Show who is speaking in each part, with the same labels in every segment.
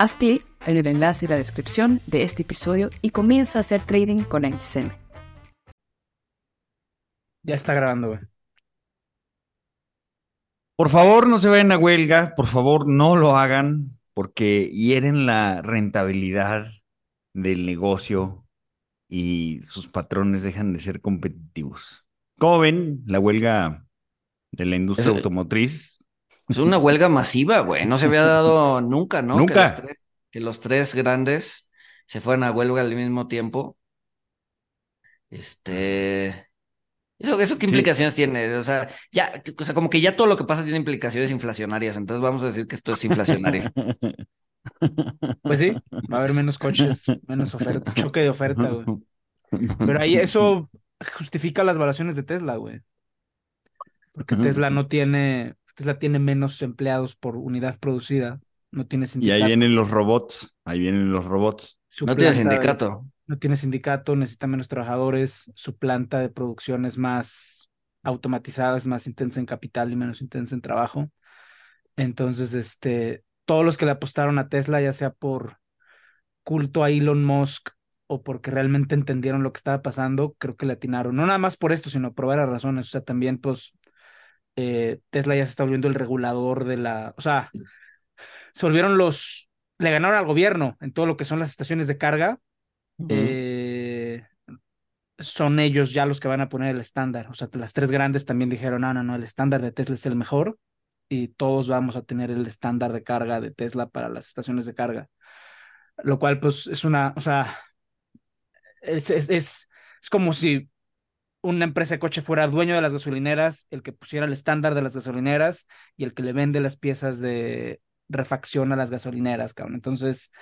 Speaker 1: Haz clic en el enlace y la descripción de este episodio y comienza a hacer trading con XM.
Speaker 2: Ya está grabando, güey.
Speaker 3: Por favor, no se vayan a huelga, por favor, no lo hagan porque hieren la rentabilidad del negocio y sus patrones dejan de ser competitivos. ¿Cómo ven la huelga de la industria
Speaker 4: Es-
Speaker 3: automotriz?
Speaker 4: Es una huelga masiva, güey. No se había dado nunca, ¿no?
Speaker 3: Nunca.
Speaker 4: Que los tres, que los tres grandes se fueran a huelga al mismo tiempo. Este. ¿Eso, eso qué
Speaker 3: Sí.
Speaker 4: implicaciones tiene? O sea, ya, o sea, como que ya todo lo que pasa tiene implicaciones inflacionarias. Entonces vamos a decir que esto es inflacionario.
Speaker 2: Pues sí, va a haber menos coches, menos oferta, choque de oferta, güey. Pero ahí eso justifica las valuaciones de Tesla, güey. Porque Tesla no tiene, Tesla tiene menos empleados por unidad producida, no tiene
Speaker 3: Y ahí
Speaker 2: sindicato.
Speaker 3: vienen los robots, ahí vienen los robots.
Speaker 2: Su
Speaker 4: No tiene sindicato.
Speaker 2: No tiene sindicato, necesita menos trabajadores, su planta de producción es más automatizada, es más intensa en capital y menos intensa en trabajo. Entonces, este, todos los que le apostaron a Tesla, ya sea por culto a Elon Musk o porque realmente entendieron lo que estaba pasando, creo que le atinaron. No nada más por esto, sino por varias razones. O sea, también, pues, eh, Tesla ya se está volviendo el regulador de la, o sea, se volvieron los, le ganaron al gobierno en todo lo que son las estaciones de carga eh, son ellos ya los que van a poner el estándar. O sea, las tres grandes también dijeron, no, no, no, el estándar de Tesla es el mejor y todos vamos a tener el estándar de carga de Tesla para las estaciones de carga. Lo cual, pues, es una, o sea, es, es, es, es como si una empresa de coche fuera dueño de las gasolineras, el que pusiera el estándar de las gasolineras y el que le vende las piezas de refacción a las gasolineras, cabrón. Entonces,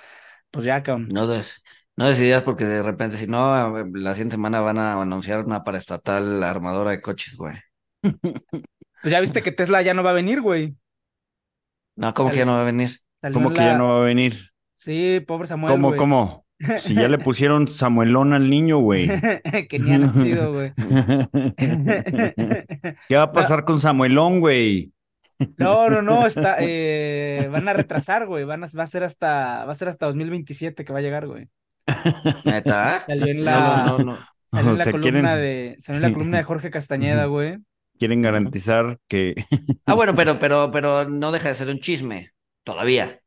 Speaker 2: pues ya, cabrón.
Speaker 4: No des, no decidas porque de repente, si no, la siguiente semana van a anunciar una paraestatal armadora de coches, güey.
Speaker 2: Pues ya viste que Tesla ya no va a venir, güey.
Speaker 4: No, ¿cómo que ya no va a venir?
Speaker 3: ¿Cómo que ya no va a venir?
Speaker 2: Sí, pobre Samuel,
Speaker 3: ¿Cómo,
Speaker 2: güey.
Speaker 3: cómo? Si ya le pusieron Samuelón al niño, güey.
Speaker 2: que ni ha nacido, güey.
Speaker 3: ¿Qué va a pasar con Samuelón, güey?
Speaker 2: No, no, no, está, eh, van a retrasar, güey. Van a, va a ser hasta, va a ser hasta 2027 que va a llegar, güey.
Speaker 4: ¿Neta?
Speaker 2: Salió en la,
Speaker 4: no, no, no.
Speaker 2: salió en la
Speaker 3: sea,
Speaker 2: columna
Speaker 3: quieren-
Speaker 2: de, salió en la columna de Jorge Castañeda, güey.
Speaker 3: Quieren garantizar que
Speaker 4: Ah, bueno, pero, pero, pero no deja de ser un chisme. Todavía.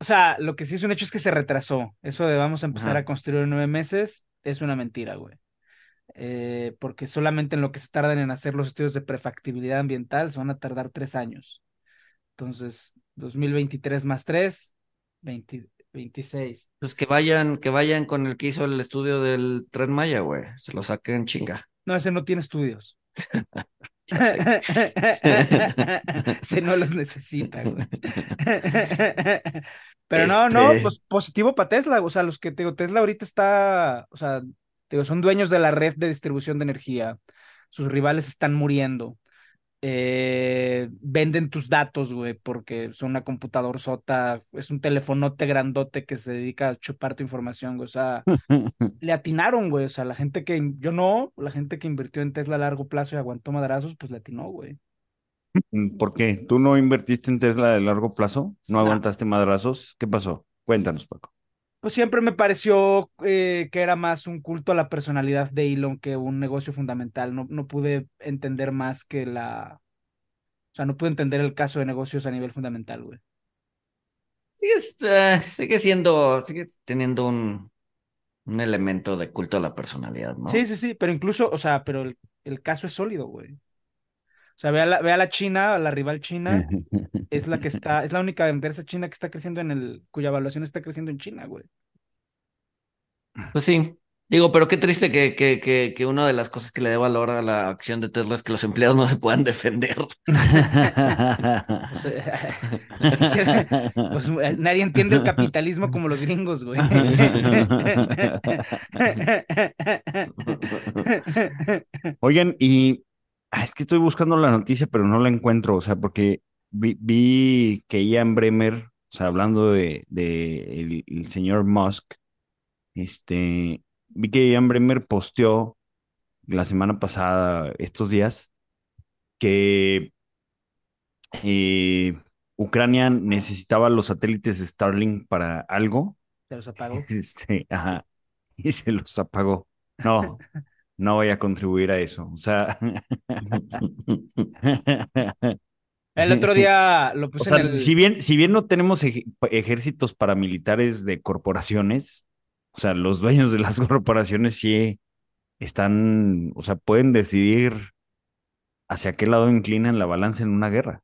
Speaker 2: O sea, lo que sí es un hecho es que se retrasó. Eso de vamos a empezar
Speaker 4: Ajá.
Speaker 2: a construir en nueve meses es una mentira, güey. Eh, porque solamente en lo que se tardan en hacer los estudios de prefactibilidad ambiental se van a tardar tres años. Entonces, 2023 más 3, 20 26.
Speaker 4: Pues que vayan, que vayan con el que hizo el estudio del Tren Maya, güey. Se lo saquen chinga.
Speaker 2: No, ese no tiene estudios.
Speaker 4: Ya sé.
Speaker 2: ese no los necesita, güey. Pero no, no,
Speaker 4: Este-
Speaker 2: pues positivo para Tesla. O sea, los que te digo, Tesla ahorita está, o sea, te digo, son dueños de la red de distribución de energía. Sus rivales están muriendo. Eh, venden tus datos, güey, porque son una computadora sota, es un telefonote grandote que se dedica a chupar tu información, güey. O sea, le atinaron, güey. O sea, la gente que, yo no, la gente que invirtió en Tesla a largo plazo y aguantó madrazos, pues le atinó, güey.
Speaker 3: ¿Por qué? ¿Tú no invertiste en Tesla de largo plazo? ¿No
Speaker 2: No.
Speaker 3: aguantaste madrazos? ¿Qué pasó? Cuéntanos, Paco.
Speaker 2: Pues siempre me pareció eh, que era más un culto a la personalidad de Elon que un negocio fundamental. No, no pude entender más que la. O sea, no pude entender el caso de negocios a nivel fundamental, güey.
Speaker 4: Sigue, eh, sigue siendo, sigue teniendo un, un elemento de culto a la personalidad, ¿no?
Speaker 2: Sí, sí, sí, pero incluso, o sea, pero el, el caso es sólido, güey. O sea, ve a la, ve a la China, a la rival China, es la que está, es la única empresa china que está creciendo en el, cuya evaluación está creciendo en China, güey.
Speaker 4: Pues sí. Digo, pero qué triste que, que, que, que una de las cosas que le dé valor a la acción de Tesla es que los empleados no se puedan defender.
Speaker 2: Pues, eh, pues, nadie entiende el capitalismo como los gringos, güey.
Speaker 3: Oigan, y ah, es que estoy buscando la noticia, pero no la encuentro, o sea, porque vi, vi que Ian Bremer, o sea, hablando de, de el, el señor Musk, este, vi que Ian Bremer posteó la semana pasada, estos días, que eh, Ucrania necesitaba los satélites de Starlink para algo,
Speaker 2: Se los apagó.
Speaker 3: este, ajá, y se los apagó. No, no voy a contribuir a eso. O sea,
Speaker 2: El otro día lo
Speaker 3: o
Speaker 2: puse
Speaker 3: sea,
Speaker 2: en el.
Speaker 3: si bien, si bien no tenemos ej- ejércitos paramilitares de corporaciones, o sea, los dueños de las corporaciones sí están, o sea, pueden decidir hacia qué lado inclinan la balanza en una guerra.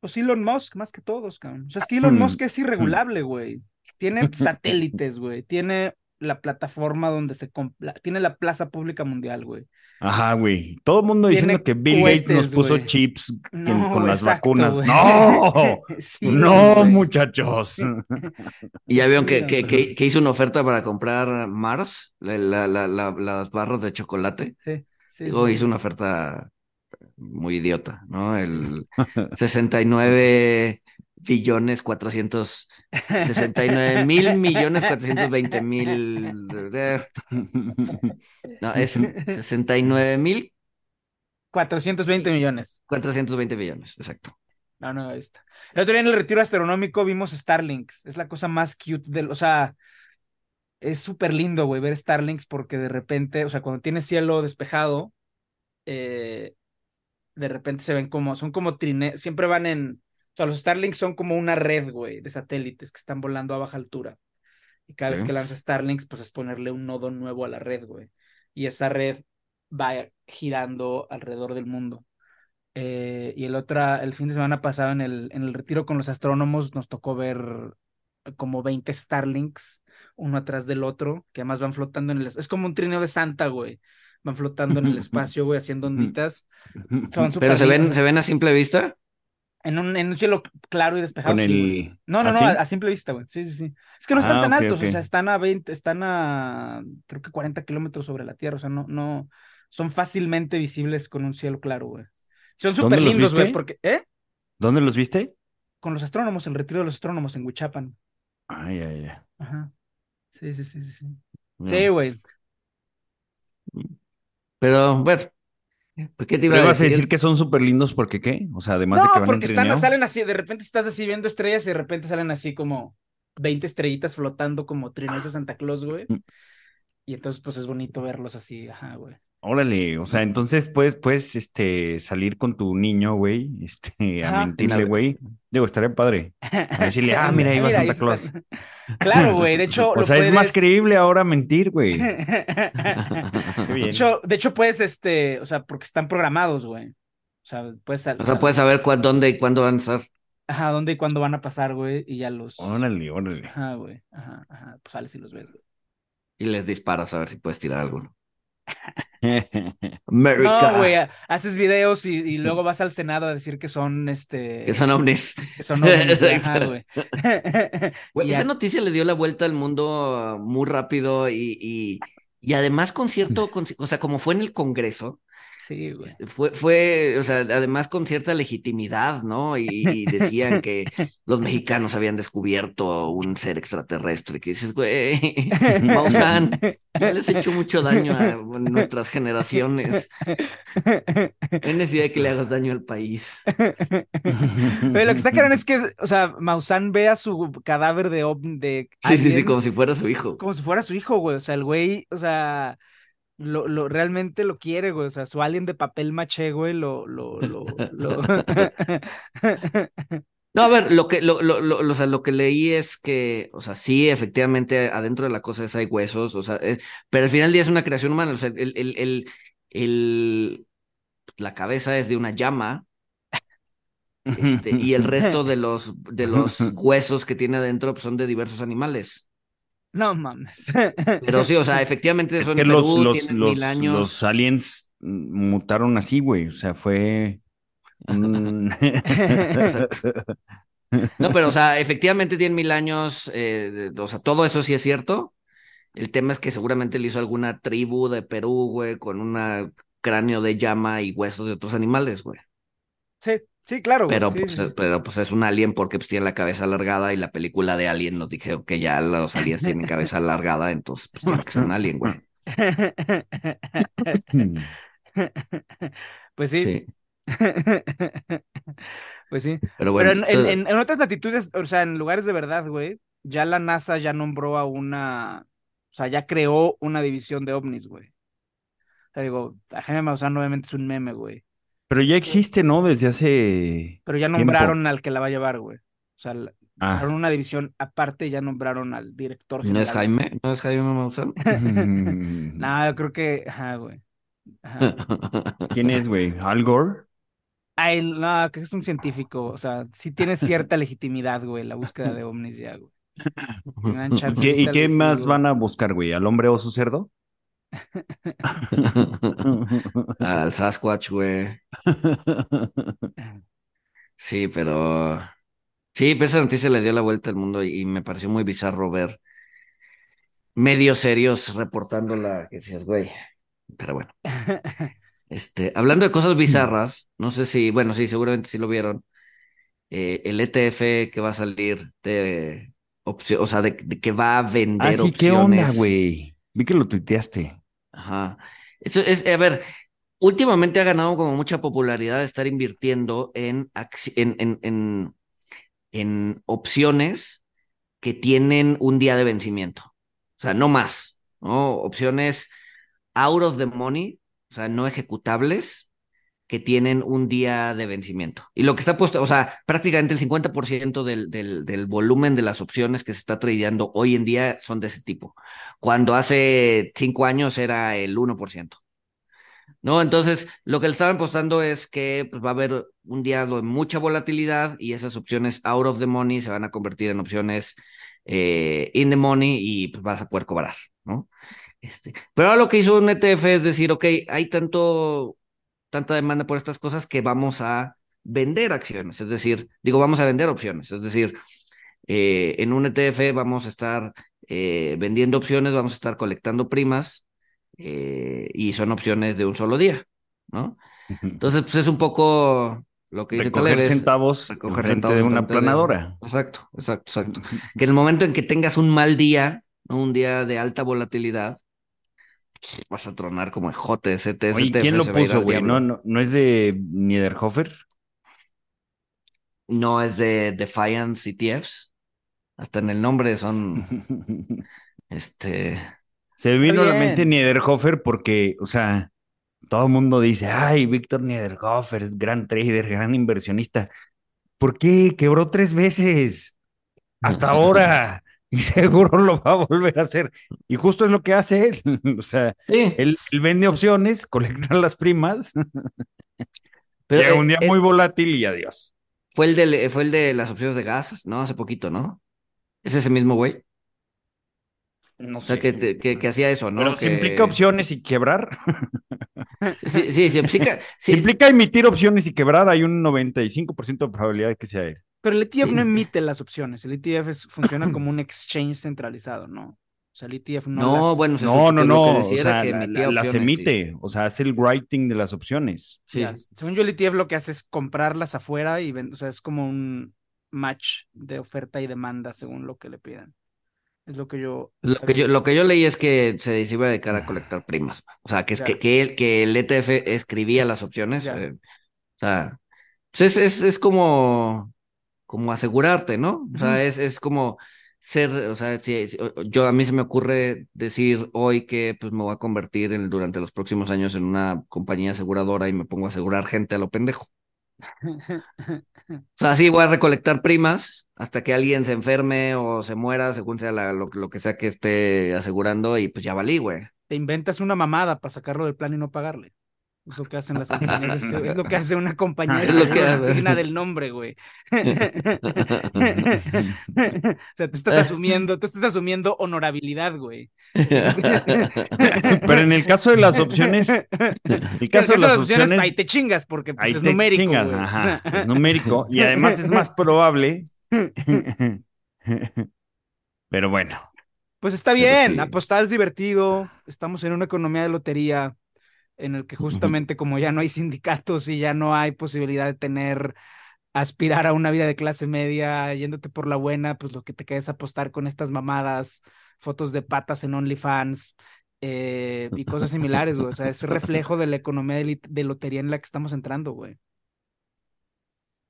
Speaker 2: Pues Elon Musk, más que todos, cabrón. O sea, es que Elon
Speaker 3: Mm,
Speaker 2: Musk es irregulable, güey. Tiene satélites, güey. Tiene la plataforma donde se... la- Tiene la plaza pública mundial, güey.
Speaker 3: Ajá, güey. Todo el mundo
Speaker 2: Tiene
Speaker 3: diciendo que Bill Gates nos puso
Speaker 2: güey.
Speaker 3: chips con las
Speaker 2: exacto,
Speaker 3: vacunas.
Speaker 2: güey.
Speaker 3: No,
Speaker 2: Sí,
Speaker 3: no,
Speaker 4: güey.
Speaker 3: muchachos.
Speaker 4: Y ya vieron
Speaker 2: Sí,
Speaker 4: que, que,
Speaker 2: hombre.
Speaker 4: que, que hizo una oferta para comprar Mars, la, la, la, la- las barras de chocolate.
Speaker 2: Sí, sí,
Speaker 4: Digo,
Speaker 2: sí.
Speaker 4: hizo una oferta muy idiota, ¿no? El 69 billones 400, 69 mil millones 420 mil. eh, No, es 69 mil
Speaker 2: 420 millones.
Speaker 4: 420 billones, exacto.
Speaker 2: No, no, ahí está. El otro día en el retiro astronómico vimos Starlinks. Es la cosa más cute del, o sea, es súper lindo, güey, ver Starlinks porque de repente, o sea, cuando tiene cielo despejado, eh, de repente se ven como, son como trine, siempre van en, sea, los Starlinks son como una red, güey, de satélites que están volando a baja altura. Y cada vez que lanza Starlinks, pues es ponerle un nodo nuevo a la red, güey. Y esa red va girando alrededor del mundo. Eh, y el otra, el fin de semana pasado en el, en el retiro con los astrónomos nos tocó ver como 20 Starlinks, uno atrás del otro, que además van flotando en el... Es como un trineo de Santa, güey. Van flotando en el espacio, güey, haciendo onditas. Son
Speaker 4: Pero se ven, se ven a simple vista.
Speaker 2: En un, en un cielo claro y despejado.
Speaker 3: Con
Speaker 2: sí,
Speaker 3: el-.
Speaker 2: No, no, no,
Speaker 3: ¿Ah,
Speaker 2: a, simple vista, güey. Sí, sí, sí. Es que no están
Speaker 3: Ah,
Speaker 2: tan altos, o sea, están a 20, están a creo que 40 kilómetros sobre la Tierra, o sea, no, no, son fácilmente visibles con un cielo claro, güey. Son
Speaker 3: ¿Dónde
Speaker 2: súper lindos, güey, porque, ¿eh?
Speaker 3: ¿Dónde los viste?
Speaker 2: Con los astrónomos, el retiro de los astrónomos en Huichapan.
Speaker 3: Ay, ay, ay.
Speaker 2: Ajá. Sí, sí, sí, sí. Sí, güey.
Speaker 4: Pero bueno, pues, ¿qué te iba
Speaker 3: ¿Pero
Speaker 4: a
Speaker 3: vas a
Speaker 4: decir?
Speaker 3: decir que son súper lindos porque qué? O sea, además de que van en
Speaker 2: porque están,
Speaker 3: trineo.
Speaker 2: salen así, de repente estás así viendo estrellas y de repente salen así como 20 estrellitas flotando como trineos de Santa Claus, güey.
Speaker 3: Mm.
Speaker 2: Y entonces, pues es bonito verlos así, ajá, güey.
Speaker 3: Órale, o sea, entonces puedes, puedes, este, salir con tu niño, güey, este, a
Speaker 2: Ajá.
Speaker 3: mentirle, güey. Digo, estaría padre. A decirle, ah, mira, ahí va Santa. Claus.
Speaker 2: Claro, güey, de hecho,
Speaker 3: O
Speaker 2: lo
Speaker 3: sea, es más creíble ahora mentir, güey.
Speaker 2: De
Speaker 3: bien.
Speaker 2: hecho, de hecho, puedes, este, o sea, porque están programados, güey. O sea, puedes
Speaker 4: O sea, puedes saber cuán- dónde y cuándo van a estar.
Speaker 2: Ajá, dónde y cuándo van a pasar, güey, y ya los.
Speaker 3: Órale, órale.
Speaker 2: Ajá, güey. Ajá, ajá. Pues sales y los ves, güey.
Speaker 4: Y les disparas a ver si puedes tirar alguno. America.
Speaker 2: No, güey, ha- haces videos y, y luego vas al Senado a decir que son, este.
Speaker 4: Que son ovnis.
Speaker 2: que son ovnis, ajá, güey.
Speaker 4: Güey, esa noticia le dio la vuelta al mundo muy rápido y, y, y además con cierto, con- o sea, como fue en el Congreso,
Speaker 2: Sí, güey.
Speaker 4: fue, fue, o sea, además con cierta legitimidad, ¿no? Y, y decían que los mexicanos habían descubierto un ser extraterrestre, que dices, güey, Maussan, ya les he hecho mucho daño a nuestras generaciones. No necesidad de que le hagas daño al país.
Speaker 2: Pero lo que está claro es que, o sea, Maussan ve a su cadáver de, de
Speaker 4: Sí, sí, sí, como si fuera su hijo.
Speaker 2: como si fuera su hijo, güey. O sea, el güey, o sea, lo, lo realmente lo quiere, güey. O sea, su alien de papel maché, güey, lo, lo, lo, lo...
Speaker 4: No, a ver, lo que, lo, lo, lo, o sea, lo que leí es que, o sea, sí, efectivamente, adentro de la cosa esa hay huesos, o sea, eh, pero al final del día es una creación humana, o sea, el, el, el, el- la cabeza es de una llama, Este, y el resto de los, de los huesos que tiene adentro pues, son de diversos animales.
Speaker 2: No mames.
Speaker 4: Pero sí, o sea, efectivamente
Speaker 3: Es
Speaker 4: eso
Speaker 3: que
Speaker 4: en Perú
Speaker 3: los,
Speaker 4: tienen
Speaker 3: los-
Speaker 4: mil años.
Speaker 3: los aliens mutaron así, güey. O sea, fue.
Speaker 4: No, pero o sea, efectivamente tienen mil años, eh, o sea, todo eso sí es cierto. El tema es que seguramente lo hizo alguna tribu de Perú, güey, con un cráneo de llama y huesos de otros animales, güey.
Speaker 2: Sí, sí, claro. güey,
Speaker 4: Pero
Speaker 2: sí,
Speaker 4: pues,
Speaker 2: sí, sí.
Speaker 4: pero pues es un alien porque pues tiene la cabeza alargada y la película de Alien nos dijeron que ya los aliens tienen cabeza alargada, entonces pues tiene que ser un alien, güey.
Speaker 2: Pues sí. Pues sí.
Speaker 4: pero bueno,
Speaker 2: Pero en, en-
Speaker 4: entonces-
Speaker 2: en- en otras latitudes, o sea, en lugares de verdad, güey, ya la NASA ya nombró a una, o sea, ya creó una división de ovnis, güey. O sea, digo, a Jaime Maussan obviamente es un meme, güey.
Speaker 3: Pero ya existe, ¿no? Desde hace.
Speaker 2: Pero ya
Speaker 3: Tiempo.
Speaker 2: nombraron al que la va a llevar, güey. O sea,
Speaker 3: Ah.
Speaker 2: una división aparte y ya nombraron al director
Speaker 4: ¿no
Speaker 2: general.
Speaker 4: es Jaime? ¿No es Jaime Maussan?
Speaker 2: No, yo creo que, ajá, güey. Ajá.
Speaker 3: ¿ Quién es, güey? ¿Al Gore?
Speaker 2: Ay, no, que es un científico, o sea, sí tiene cierta legitimidad, güey, la búsqueda de ovnis ya, güey.
Speaker 3: ¿Y qué, y qué más van a buscar, güey? ¿Al hombre oso cerdo?
Speaker 4: Al Sasquatch, güey. Sí, pero. Sí, pero esa noticia le dio la vuelta al mundo y, me pareció muy bizarro ver medios serios reportándola. Que decías, güey. Pero bueno. Este, hablando de cosas bizarras, no sé si, bueno, sí, seguramente sí lo vieron. eh, el ETF que va a salir de opción, o sea, de, de que va a
Speaker 3: Ah,
Speaker 4: vender
Speaker 3: sí, ¿qué onda,
Speaker 4: opciones.
Speaker 3: güey? Vi que lo tuiteaste.
Speaker 4: Ajá. Eso es, a ver, últimamente ha ganado como mucha popularidad estar invirtiendo en, en, en, en, en opciones que tienen un día de vencimiento. O sea, no más, ¿no? Opciones out of the money, o sea, no ejecutables, que tienen un día de vencimiento. Y lo que está puesto, o sea, prácticamente el 50% del, del, del volumen de las opciones que se está tradeando hoy en día son de ese tipo cuando hace cinco años era el 1%. ¿No? Entonces, lo que le estaban apostando es que pues, va a haber un día de mucha volatilidad y esas opciones out of the money se van a convertir en opciones eh, in the money y pues, vas a poder cobrar, ¿no? Este, pero ahora lo que hizo un ETF es decir, ok, hay tanto, tanta demanda por estas cosas que vamos a vender acciones, es decir, digo, vamos a vender opciones, es decir, eh, en un ETF vamos a estar eh, vendiendo opciones, vamos a estar colectando primas eh, y son opciones de un solo día, ¿no? Entonces, pues es un poco lo que dice
Speaker 3: Recoger
Speaker 4: Taleb,
Speaker 3: centavos
Speaker 4: recoger centavos
Speaker 3: de una planadora.
Speaker 4: Exacto, exacto, exacto. Que en el momento en que tengas un mal día, un día de alta volatilidad, vas a tronar como ejote
Speaker 3: Oye, ¿quién lo puso, güey? ¿No, no, no es de Niederhofer?
Speaker 4: No es de Defiance ETFs. Hasta en el nombre son, este,
Speaker 3: Se me vino a la mente Niederhofer porque, o sea, todo el mundo dice, ay, Víctor Niederhofer es gran trader, gran inversionista. ¿Por qué? Quebró tres veces. Hasta ahora. Y seguro lo va a volver a hacer. Y justo es lo que hace él. O sea,
Speaker 4: sí,
Speaker 3: él, él vende opciones, colecta las primas,
Speaker 4: pero,
Speaker 3: llega
Speaker 4: eh,
Speaker 3: un día
Speaker 4: eh,
Speaker 3: muy volátil y adiós.
Speaker 4: fue el de, fue el de las opciones de gas, ¿no? Hace poquito, ¿no? Es ese mismo güey.
Speaker 3: No
Speaker 4: O sea, que, te- que, que hacía eso, ¿no?
Speaker 3: Pero si implica opciones y quebrar.
Speaker 4: Sí, sí, sí, implica.
Speaker 3: Si implica emitir opciones y quebrar, hay un 95% de probabilidad de que sea él.
Speaker 2: Pero el ETF
Speaker 4: Sí,
Speaker 2: no emite las opciones, el ETF es- funciona como un exchange centralizado, ¿no? O sea, el ETF no
Speaker 4: No,
Speaker 2: las-
Speaker 4: bueno,
Speaker 3: No, no,
Speaker 4: que
Speaker 3: no. O
Speaker 4: decía
Speaker 3: sea,
Speaker 4: que
Speaker 3: la-
Speaker 4: emitía
Speaker 3: la- las
Speaker 4: opciones, sí.
Speaker 3: emite. O sea, hace el writing de las opciones.
Speaker 4: Sí.
Speaker 2: Ya, según yo, el ETF lo que hace es comprarlas afuera y ven- o sea, es como un match de oferta y demanda según lo que le pidan. Es lo que yo.
Speaker 4: Lo que yo, lo que yo leí es que se, se iba a dedicar a colectar primas. O sea, que es que, que, él, que el ETF escribía las opciones. Eh, o sea, pues es, es, es como, como asegurarte, ¿no? O sea, es, es como ser, o sea, si, yo a mí se me ocurre decir hoy que pues me voy a convertir en, durante los próximos años en una compañía aseguradora y me pongo a asegurar gente a lo pendejo. O sea, sí, voy a recolectar primas hasta que alguien se enferme o se muera, según sea la- lo, lo que sea que esté asegurando, y pues ya valí, güey.
Speaker 2: Te inventas una mamada para sacarlo del plan y no pagarle. Es lo que hacen las compañías. Es lo que hace una compañía
Speaker 4: Es lo que
Speaker 2: digna del nombre, güey. o sea, tú estás asumiendo, tú estás asumiendo honorabilidad, güey.
Speaker 3: Pero en el caso de las opciones, el
Speaker 2: El
Speaker 3: caso de las
Speaker 2: opciones,
Speaker 3: opciones,
Speaker 2: ahí te chingas porque pues,
Speaker 3: ahí
Speaker 2: es
Speaker 3: te
Speaker 2: numérico,
Speaker 3: chingas,
Speaker 2: güey.
Speaker 3: ajá, es numérico y además es más probable. Pero bueno,
Speaker 2: Pues está bien,
Speaker 4: sí.
Speaker 2: apostar es divertido. Estamos en una economía de lotería en el que justamente como ya no hay sindicatos y ya no hay posibilidad de tener, aspirar a una vida de clase media, yéndote por la buena, pues lo que te queda es apostar con estas mamadas, fotos de patas en OnlyFans eh, y cosas similares, güey. O sea, es reflejo de la economía de, lotería en la que estamos entrando, güey.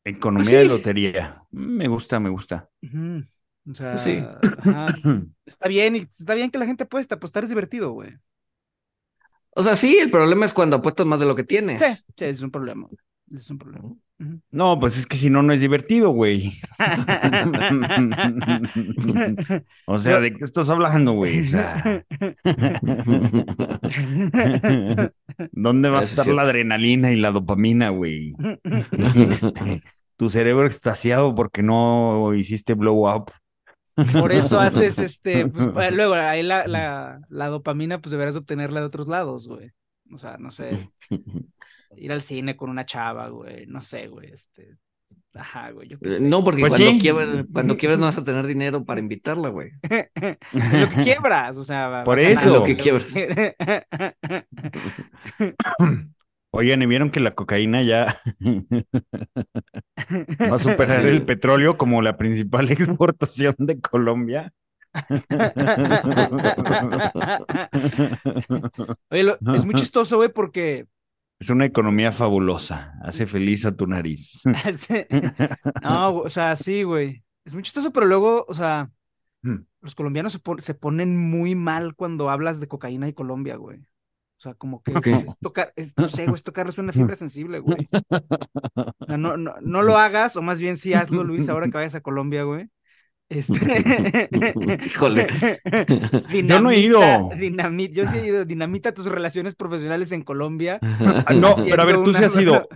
Speaker 3: economía
Speaker 2: Pues sí.
Speaker 3: de lotería. Me gusta, me gusta.
Speaker 2: O sea,
Speaker 4: Pues sí.
Speaker 2: ajá. Está bien, y está bien que la gente apuesta, apostar es divertido, güey.
Speaker 4: O sea, sí, el problema es cuando apuestas más de lo que tienes.
Speaker 2: Sí, sí, es un problema. Es un problema.
Speaker 3: No, pues es que si no, no es divertido, güey. O sea, ¿de qué estás hablando, güey? O sea, ¿Dónde va a
Speaker 4: es
Speaker 3: estar la adrenalina y la dopamina, güey? Este, tu cerebro extasiado porque no hiciste blow up.
Speaker 2: Por eso haces este, pues, eh, luego ahí la, la, la dopamina, pues deberás obtenerla de otros lados, güey. O sea, no sé, ir al cine con una chava, güey, no sé, güey, este, ajá, güey, yo qué sé.
Speaker 4: No, porque
Speaker 3: Pues
Speaker 4: cuando,
Speaker 3: sí.
Speaker 4: quiebres, cuando quiebres no vas a tener dinero para invitarla, güey.
Speaker 2: lo que quiebras, o sea,
Speaker 3: Por eso.
Speaker 4: Lo que quiebras.
Speaker 3: Oigan, ¿y vieron que la cocaína ya va a superar el petróleo como la principal exportación de Colombia?
Speaker 2: Oye, lo- es muy chistoso, güey, porque
Speaker 3: Es una economía fabulosa. Hace feliz a tu nariz.
Speaker 2: No, o sea, sí, güey. Es muy chistoso, pero luego, o sea,
Speaker 3: Mm.
Speaker 2: los colombianos se, pon- se ponen muy mal cuando hablas de cocaína y Colombia, güey. O sea, como que es,
Speaker 4: Ok.
Speaker 2: es tocar, es, no sé, güey, es tocarles una fibra sensible, güey. O sea, no, no, no lo hagas, o más bien sí hazlo, Luis, ahora que vayas a Colombia, güey. Este...
Speaker 4: Híjole.
Speaker 3: Yo no he ido.
Speaker 2: Dinamita, yo sí he ido. Dinamita tus relaciones profesionales en Colombia.
Speaker 3: No, pero a ver, tú sí has ido.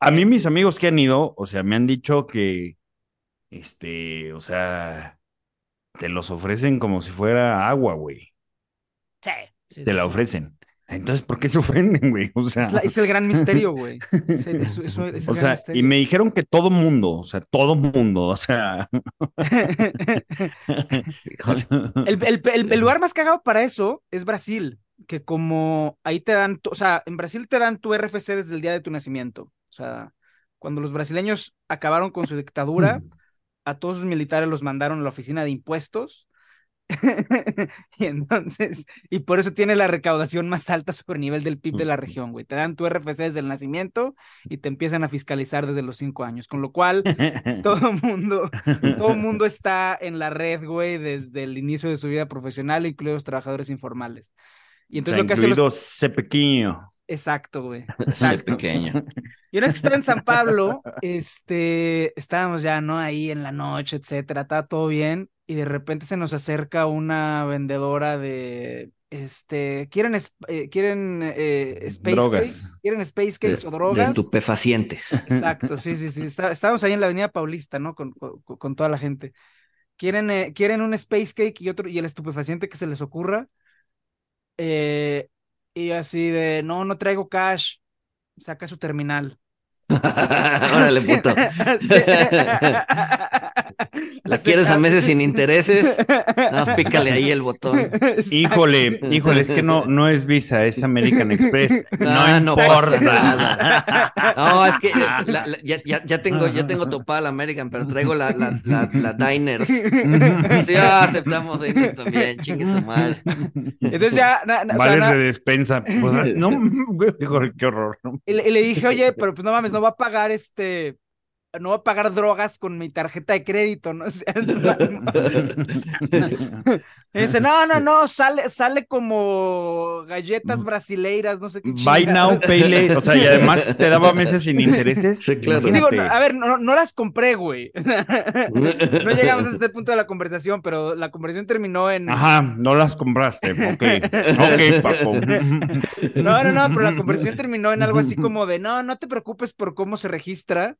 Speaker 3: A mí mis amigos que han ido, o sea, me han dicho que, este, o sea, te los ofrecen como si fuera agua, güey.
Speaker 2: Sí, sí,
Speaker 3: Te
Speaker 2: sí,
Speaker 3: la
Speaker 2: sí.
Speaker 3: ofrecen. Entonces, ¿por qué se ofenden, güey? O sea,
Speaker 2: Es, la- es el gran misterio, güey. Es, el- es- es- es el
Speaker 3: o sea,
Speaker 2: misterio.
Speaker 3: y me dijeron que todo mundo, o sea, todo mundo, o sea.
Speaker 2: El, el- lugar más cagado para eso es Brasil, que como ahí te dan, o sea, en Brasil te dan tu RFC desde el día de tu nacimiento. O sea, cuando los brasileños acabaron con su dictadura, a todos sus militares los mandaron a la oficina de impuestos. y entonces, y por eso tiene la recaudación más alta sobre el nivel del PIB de la región, güey. Te dan tu RFC desde el nacimiento y te empiezan a fiscalizar desde los cinco años, con lo cual todo mundo, todo mundo está en la red, güey, desde el inicio de su vida profesional, incluidos trabajadores informales. Y entonces lo que
Speaker 3: incluido
Speaker 2: los...
Speaker 3: ese pequeño.
Speaker 2: Exacto, güey.
Speaker 4: Ese
Speaker 2: Exacto.
Speaker 4: pequeño.
Speaker 2: Y una vez que estaba en San Pablo, este, estábamos ya, ¿no? Ahí en la noche, etcétera, estaba todo bien, y de repente se nos acerca una vendedora de, este, ¿quieren, es- eh, quieren eh, space
Speaker 3: Drogas.
Speaker 2: cake? ¿Quieren space
Speaker 4: De,
Speaker 2: cakes o
Speaker 4: de
Speaker 2: drogas?
Speaker 4: estupefacientes.
Speaker 2: Exacto, sí, sí, sí. está- estábamos ahí en la Avenida Paulista, ¿no? Con, con, con toda la gente. ¿Quieren, eh, quieren un space cake y otro, y el estupefaciente que se les ocurra? Eh, y así de, no, no traigo cash. Saca su terminal.
Speaker 4: Órale, puto. ¿La quieres a meses sin intereses? Más pícale ahí el botón.
Speaker 3: Híjole, híjole, es que no, no es Visa, es American Express. No,
Speaker 4: Ah, no
Speaker 3: importa.
Speaker 4: nada. No, es que la- la- ya, ya, ya tengo, ya tengo topada la American, pero traigo la, la, la, la Diners. Sí, ah, aceptamos Diners también, chingue su madre.
Speaker 2: Entonces ya, na- na- o sea,
Speaker 3: Vales
Speaker 2: na-
Speaker 3: de despensa. Pues, no, híjole, qué horror. ¿no?
Speaker 2: y, le, y le dije, oye, pero pues no mames, no va a pagar este no voy a pagar drogas con mi tarjeta de crédito, ¿no? O sea, es y dice, no, no, no, sale, sale como galletas brasileiras, no sé qué
Speaker 3: Buy now, pay later. O sea, y además te daba meses sin intereses.
Speaker 4: Sí, claro.
Speaker 2: Digo, no, a ver, no, no las compré, güey. no llegamos a este punto de la conversación, pero la conversación terminó en...
Speaker 3: Ajá, no las compraste. Ok, ok, Paco.
Speaker 2: No, no, no, pero la conversación terminó en algo así como de, no, no te preocupes por cómo se registra.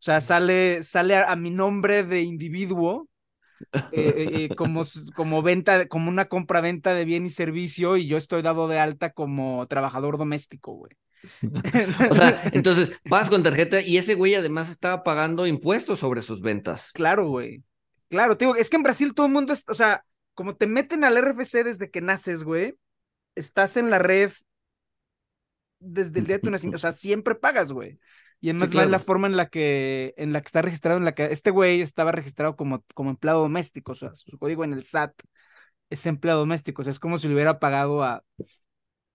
Speaker 2: O sea, sale, sale a, a mi nombre de individuo, eh, eh, como, como venta, como una compra-venta de bien y servicio, y yo estoy dado de alta como trabajador doméstico, güey.
Speaker 4: O sea, entonces vas con tarjeta y ese güey además estaba pagando impuestos sobre sus ventas.
Speaker 2: Claro, güey. Claro, te digo, es que en Brasil todo el mundo, es, o sea, como te meten al RFC desde que naces, güey, estás en la red desde el día de tu nacimiento, o sea, siempre pagas, güey. Y además va en la
Speaker 4: claro.
Speaker 2: forma en la que, en la que está registrado, en la que este güey estaba registrado como, como empleado doméstico, o sea, su código en el SAT es empleado doméstico, o sea, es como si le hubiera pagado a...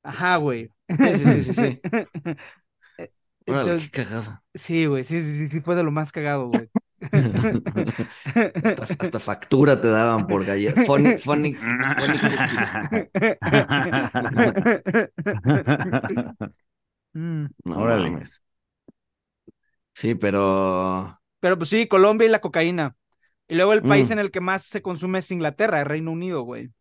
Speaker 2: Ajá, güey.
Speaker 4: Sí, sí, sí, sí, sí. Órale,
Speaker 2: Entonces,
Speaker 4: qué cagado.
Speaker 2: sí, güey, sí, sí, sí, sí, fue de lo más cagado, güey.
Speaker 4: Hasta, hasta factura te daban por galletas. Funny, funny, funny
Speaker 2: Mm.
Speaker 4: No
Speaker 3: Órale.
Speaker 4: mames. Sí, pero
Speaker 2: Pero pues sí, Colombia y la cocaína. Y luego el país
Speaker 4: Mm.
Speaker 2: en el que más se consume es Inglaterra, el Reino Unido, güey.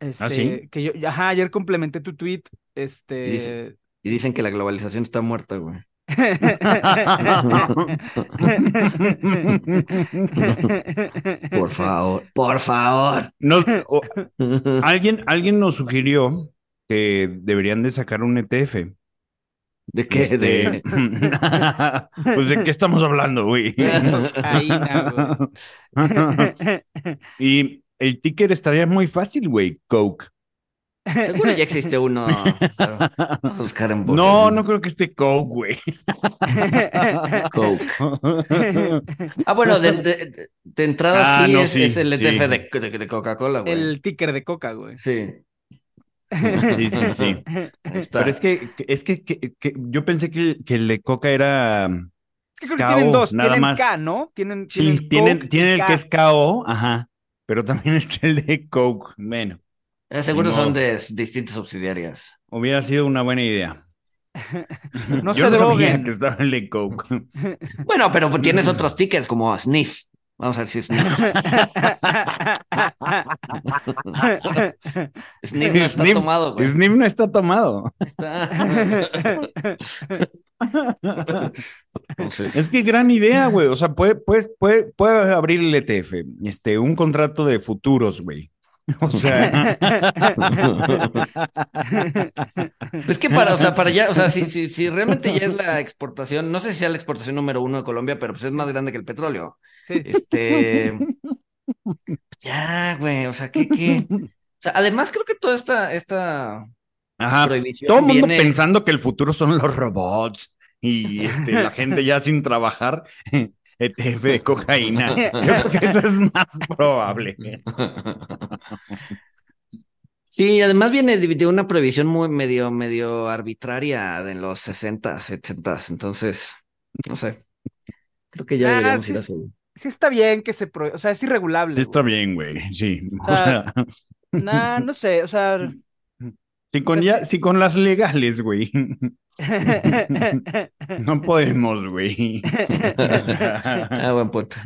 Speaker 2: Este,
Speaker 3: ¿Ah, sí?
Speaker 2: que yo, ajá, ayer complementé tu tweet, este,
Speaker 4: Dice- y dicen que la globalización está muerta, güey. Por favor, por favor.
Speaker 3: Nos- o- alguien, alguien nos sugirió que deberían de sacar un ETF.
Speaker 4: ¿De qué?
Speaker 3: Este,
Speaker 4: De...
Speaker 3: pues de qué estamos hablando, güey.
Speaker 2: Cocaína,
Speaker 3: y el ticker estaría muy fácil, güey. Coke.
Speaker 4: Seguro ya existe uno. pero vamos a buscar en Google.
Speaker 3: No, no creo que esté Coke, güey.
Speaker 4: Coke. Ah, bueno, de, de- de- de entrada
Speaker 3: Ah,
Speaker 4: sí,
Speaker 3: no,
Speaker 4: es,
Speaker 3: sí,
Speaker 4: es el ETF
Speaker 3: sí.
Speaker 4: de, de- de Coca-Cola, güey.
Speaker 2: El ticker de coca, güey.
Speaker 4: Sí,
Speaker 3: Sí, sí, sí.
Speaker 4: está.
Speaker 3: Pero es que, es que, que- que yo pensé que, que el de Coca era.
Speaker 2: Es que creo que tienen dos,
Speaker 3: nada
Speaker 2: tienen
Speaker 3: más.
Speaker 2: K, ¿no? Tienen,
Speaker 3: Sí, tienen,
Speaker 2: Coke y
Speaker 3: tienen el
Speaker 2: K.
Speaker 3: que es KO, ajá. Pero también está el de Coke. Bueno,
Speaker 4: Eh, seguro son de distintas subsidiarias.
Speaker 3: hubiera sido una buena idea.
Speaker 2: No
Speaker 3: Yo
Speaker 2: se
Speaker 3: no sabía
Speaker 2: droguen.
Speaker 3: que estaba el de Coke.
Speaker 4: Bueno, pero pues tienes otros stickers como Sniff. Vamos a ver si Sniff. Sniff no está tomado, güey.
Speaker 3: Sniff no está tomado.
Speaker 4: Está... Entonces,
Speaker 3: Es que gran idea, güey. O sea, puede, puede, puede, puede abrir el ETF, este, un contrato de futuros, güey. O sea,
Speaker 4: es que para, o sea, para allá, o sea, si, si, si realmente ya es la exportación, no sé si sea la exportación número uno de Colombia, pero pues es más grande que el petróleo.
Speaker 2: Sí.
Speaker 4: Este, ya, güey, o sea, ¿qué, qué? O sea, además creo que toda esta, esta
Speaker 3: ajá,
Speaker 4: prohibición
Speaker 3: todo el mundo pensando que el futuro son los robots y este, la gente ya sin trabajar, ETF de cocaína. Yo creo que eso es más probable.
Speaker 4: Sí, además viene de, una prohibición muy medio, medio arbitraria de los 60, 70, entonces, no sé. Creo que ya
Speaker 2: Ah,
Speaker 4: deberíamos
Speaker 2: sí
Speaker 4: ir a
Speaker 2: es-
Speaker 4: su...
Speaker 2: Sí está bien que se... pro- O sea, es irregulable.
Speaker 3: Sí, está
Speaker 2: güey.
Speaker 3: bien, güey. Sí. O
Speaker 2: O sea,
Speaker 3: sea,
Speaker 2: Nah, no sé, o sea...
Speaker 3: si con,
Speaker 2: pues
Speaker 3: ya,
Speaker 2: sí.
Speaker 3: si con las legales, güey. No podemos, güey.
Speaker 4: Ah, buen punto.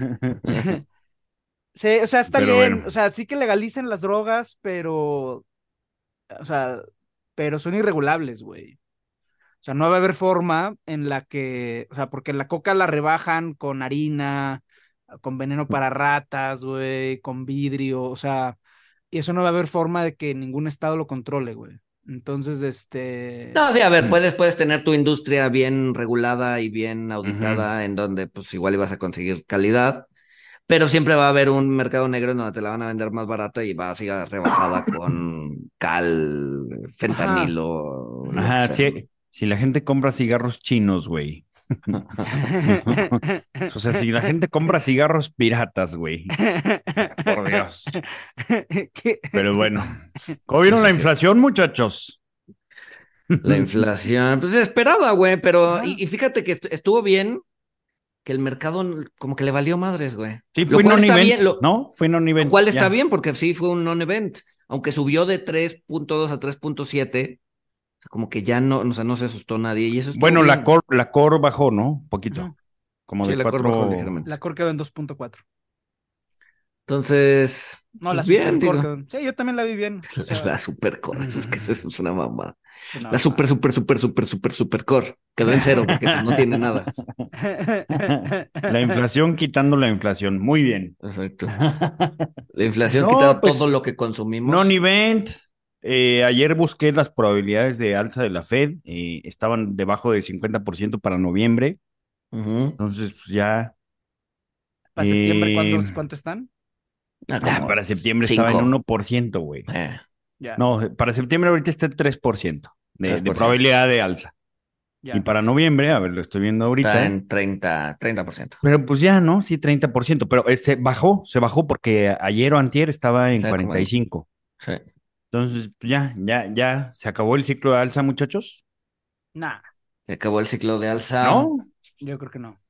Speaker 2: Sí, o sea, está
Speaker 3: Pero
Speaker 2: bien,
Speaker 3: bueno.
Speaker 2: o sea, sí que legalicen las drogas, pero, o sea, pero son irregulables, güey. O sea, no va a haber forma en la que, o sea, porque la coca la rebajan con harina, con veneno para ratas, güey, con vidrio, o sea, y eso no va a haber forma de que ningún estado lo controle, güey. Entonces, este...
Speaker 4: No, sí, a ver, puedes, puedes tener tu industria bien regulada y bien auditada, en donde pues igual ibas a conseguir calidad, pero siempre va a haber un mercado negro en donde te la van a vender más barata y va a seguir rebajada con cal, fentanilo.
Speaker 3: Ajá,
Speaker 4: sea.
Speaker 3: si, si la gente compra cigarros chinos, güey. O sea, si la gente compra cigarros piratas, güey. Por Dios.
Speaker 2: ¿Qué?
Speaker 3: Pero bueno. ¿Cómo vieron
Speaker 4: Eso
Speaker 3: la
Speaker 4: sí.
Speaker 3: inflación, muchachos?
Speaker 4: La inflación, pues esperada, güey, pero y, y fíjate que estu- estuvo bien que el mercado como que le valió madres, güey.
Speaker 3: Sí, fue
Speaker 4: bien, lo-
Speaker 3: ¿no? Fue non-event.
Speaker 4: Lo cual está
Speaker 3: ya.
Speaker 4: bien porque sí fue un non-event, aunque subió de 3.2 a 3.7, o sea, como que ya no, o sea, no se asustó nadie y eso
Speaker 3: Bueno, la
Speaker 4: bien.
Speaker 3: core, la core bajó, ¿no? Un poquito.
Speaker 2: Ujú.
Speaker 3: Como
Speaker 4: Sí,
Speaker 3: de
Speaker 4: la core
Speaker 3: cuatro...
Speaker 4: bajó ligeramente.
Speaker 2: La core quedó en 2.4.
Speaker 4: Entonces,
Speaker 2: No, la
Speaker 4: pues bien,
Speaker 2: super core
Speaker 4: digo.
Speaker 2: quedó en- Sí, yo también la vi bien. O sea,
Speaker 4: la super core, es que eso es una mamá.
Speaker 2: sí, no,
Speaker 4: La super,
Speaker 2: no.
Speaker 4: super, super, super, super, super core. Quedó en cero porque pues, no tiene nada.
Speaker 3: La inflación quitando la inflación. Muy bien.
Speaker 4: Exacto. La inflación
Speaker 3: No,
Speaker 4: quitado
Speaker 3: pues,
Speaker 4: todo lo que consumimos.
Speaker 3: Non-event. Eh, ayer busqué las probabilidades de alza de la Fed. eh, estaban debajo del 50% para noviembre. Entonces, pues, ya
Speaker 2: ¿Para septiembre
Speaker 3: Eh,
Speaker 2: cuántos, cuánto están?
Speaker 4: Ah,
Speaker 3: ah, para septiembre estaba en
Speaker 4: cinco.
Speaker 3: 1%, güey.
Speaker 4: Eh,
Speaker 3: No, para septiembre ahorita está en 3% de, de
Speaker 4: 3%.
Speaker 3: probabilidad de alza.
Speaker 2: ya.
Speaker 3: Y para noviembre, a ver, lo estoy viendo ahorita.
Speaker 4: está en 30, 30%.
Speaker 3: Pero pues ya, ¿no? Sí, 30%. Pero este bajó, se bajó porque ayer o antier estaba en
Speaker 4: Está como en-
Speaker 3: 45.
Speaker 4: Sí.
Speaker 3: Entonces, pues, ya, ya, ya, se acabó el ciclo de alza, muchachos.
Speaker 2: Nah,
Speaker 4: Se acabó el ciclo de alza.
Speaker 3: ¿No?
Speaker 2: yo creo que no.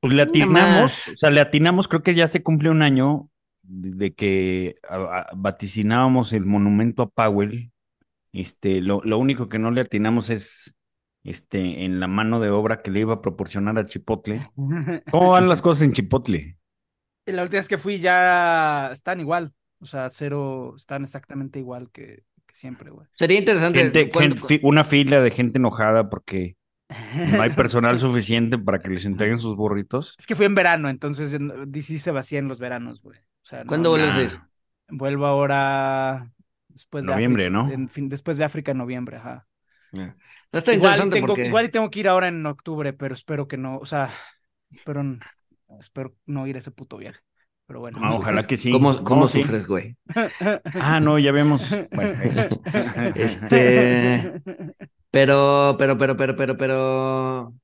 Speaker 3: Pues le atinamos, o sea, le atinamos, creo que ya se cumple un año de, de que a- a- vaticinábamos el monumento a Powell. Este, lo, lo único que no le atinamos es este, en la mano de obra que le iba a proporcionar a Chipotle. ¿Cómo van las cosas en Chipotle?
Speaker 2: La última vez que fui ya están igual. O sea, cero, están exactamente igual que, que siempre, güey.
Speaker 4: Sería interesante.
Speaker 3: Gente,
Speaker 4: ¿cuándo-
Speaker 3: gente- fi- una fila de gente enojada porque no hay personal suficiente para que les entreguen sus burritos.
Speaker 2: Es que fui en verano, entonces en- DC se vacía en los veranos, güey. O sea, no-
Speaker 4: ¿Cuándo vuelves a ir?
Speaker 2: Vuelvo ahora después de
Speaker 3: Noviembre,
Speaker 2: África,
Speaker 3: ¿no?
Speaker 2: en fin, después de África en noviembre, ajá.
Speaker 4: Eh. Está
Speaker 2: Igual
Speaker 4: interesante
Speaker 2: tengo,
Speaker 4: porque.
Speaker 2: igual y tengo que ir ahora en octubre, pero espero que no, o sea, espero, espero no ir a ese puto viaje. Pero bueno.
Speaker 3: Ah, ojalá que sí.
Speaker 4: ¿Cómo, cómo
Speaker 3: No, sí.
Speaker 4: sufres, güey?
Speaker 3: Ah, no, ya vemos. Bueno,
Speaker 4: Este- Pero, pero, pero, pero, pero, pero.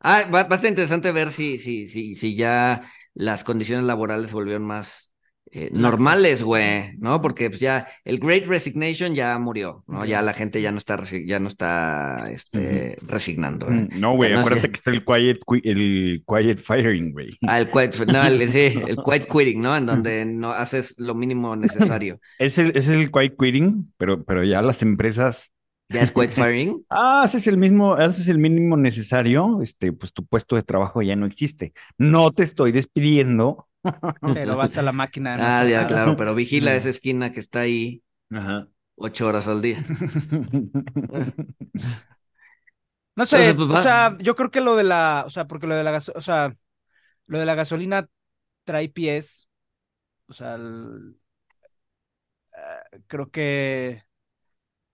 Speaker 4: Ah, va, va a estar interesante ver si, si, si, si ya las condiciones laborales se volvieron más eh, normales, güey, ¿no? Porque pues ya el Great Resignation ya murió, ¿no? Ya la gente ya no está, ya no está, este, resignando.
Speaker 3: No, güey,
Speaker 4: no
Speaker 3: acuérdate que está el quiet, qui- el quiet firing, güey.
Speaker 4: Ah, el quiet, no, el, sí, el quiet quitting, ¿no? En donde no haces lo mínimo necesario.
Speaker 3: Es el, es el quiet quitting, pero, pero ya las empresas.
Speaker 4: ¿Ya es quiet firing?
Speaker 3: Ah, haces el mismo, haces el mínimo necesario, este, pues tu puesto de trabajo ya no existe. No te estoy despidiendo.
Speaker 2: Pero vas a la máquina. no
Speaker 4: Ah, ya,
Speaker 2: nada.
Speaker 4: claro, pero vigila esa esquina que está ahí
Speaker 3: Ajá.
Speaker 4: ocho horas al día.
Speaker 2: No sé,
Speaker 4: Entonces, pues,
Speaker 2: o sea, yo creo que lo de la, o sea, porque lo de la gas, o sea, lo de la gasolina trae pies, o sea, el- eh, creo que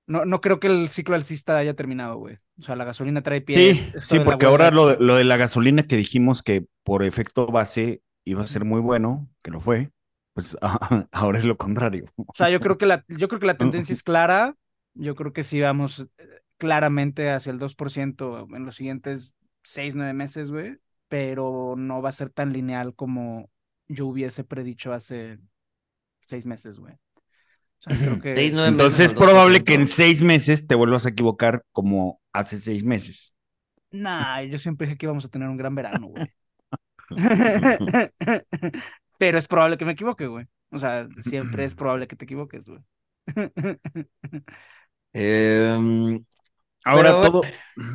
Speaker 2: no, no creo que el ciclo alcista haya terminado, güey. O sea, la gasolina trae pies.
Speaker 3: Sí, sí, porque ahora lo, de- lo de la gasolina que dijimos que por efecto base iba a ser muy bueno, que lo fue, pues ahora es lo contrario.
Speaker 2: O sea, yo creo que la, yo creo que la tendencia es clara. Yo creo que sí vamos eh, claramente hacia el 2% en los siguientes 6, 9 meses, güey. Pero no va a ser tan lineal como yo hubiese predicho hace seis meses, güey. O sea, creo que...
Speaker 4: Seis,
Speaker 3: Entonces es probable que en
Speaker 4: 2%.
Speaker 3: seis meses te vuelvas a equivocar como hace seis meses.
Speaker 2: Nah, yo siempre dije que íbamos a tener un gran verano, güey. Pero es probable que me equivoque, güey. O sea, siempre es probable que te equivoques, güey.
Speaker 4: Em,
Speaker 3: Ahora
Speaker 4: Pero-
Speaker 3: todo,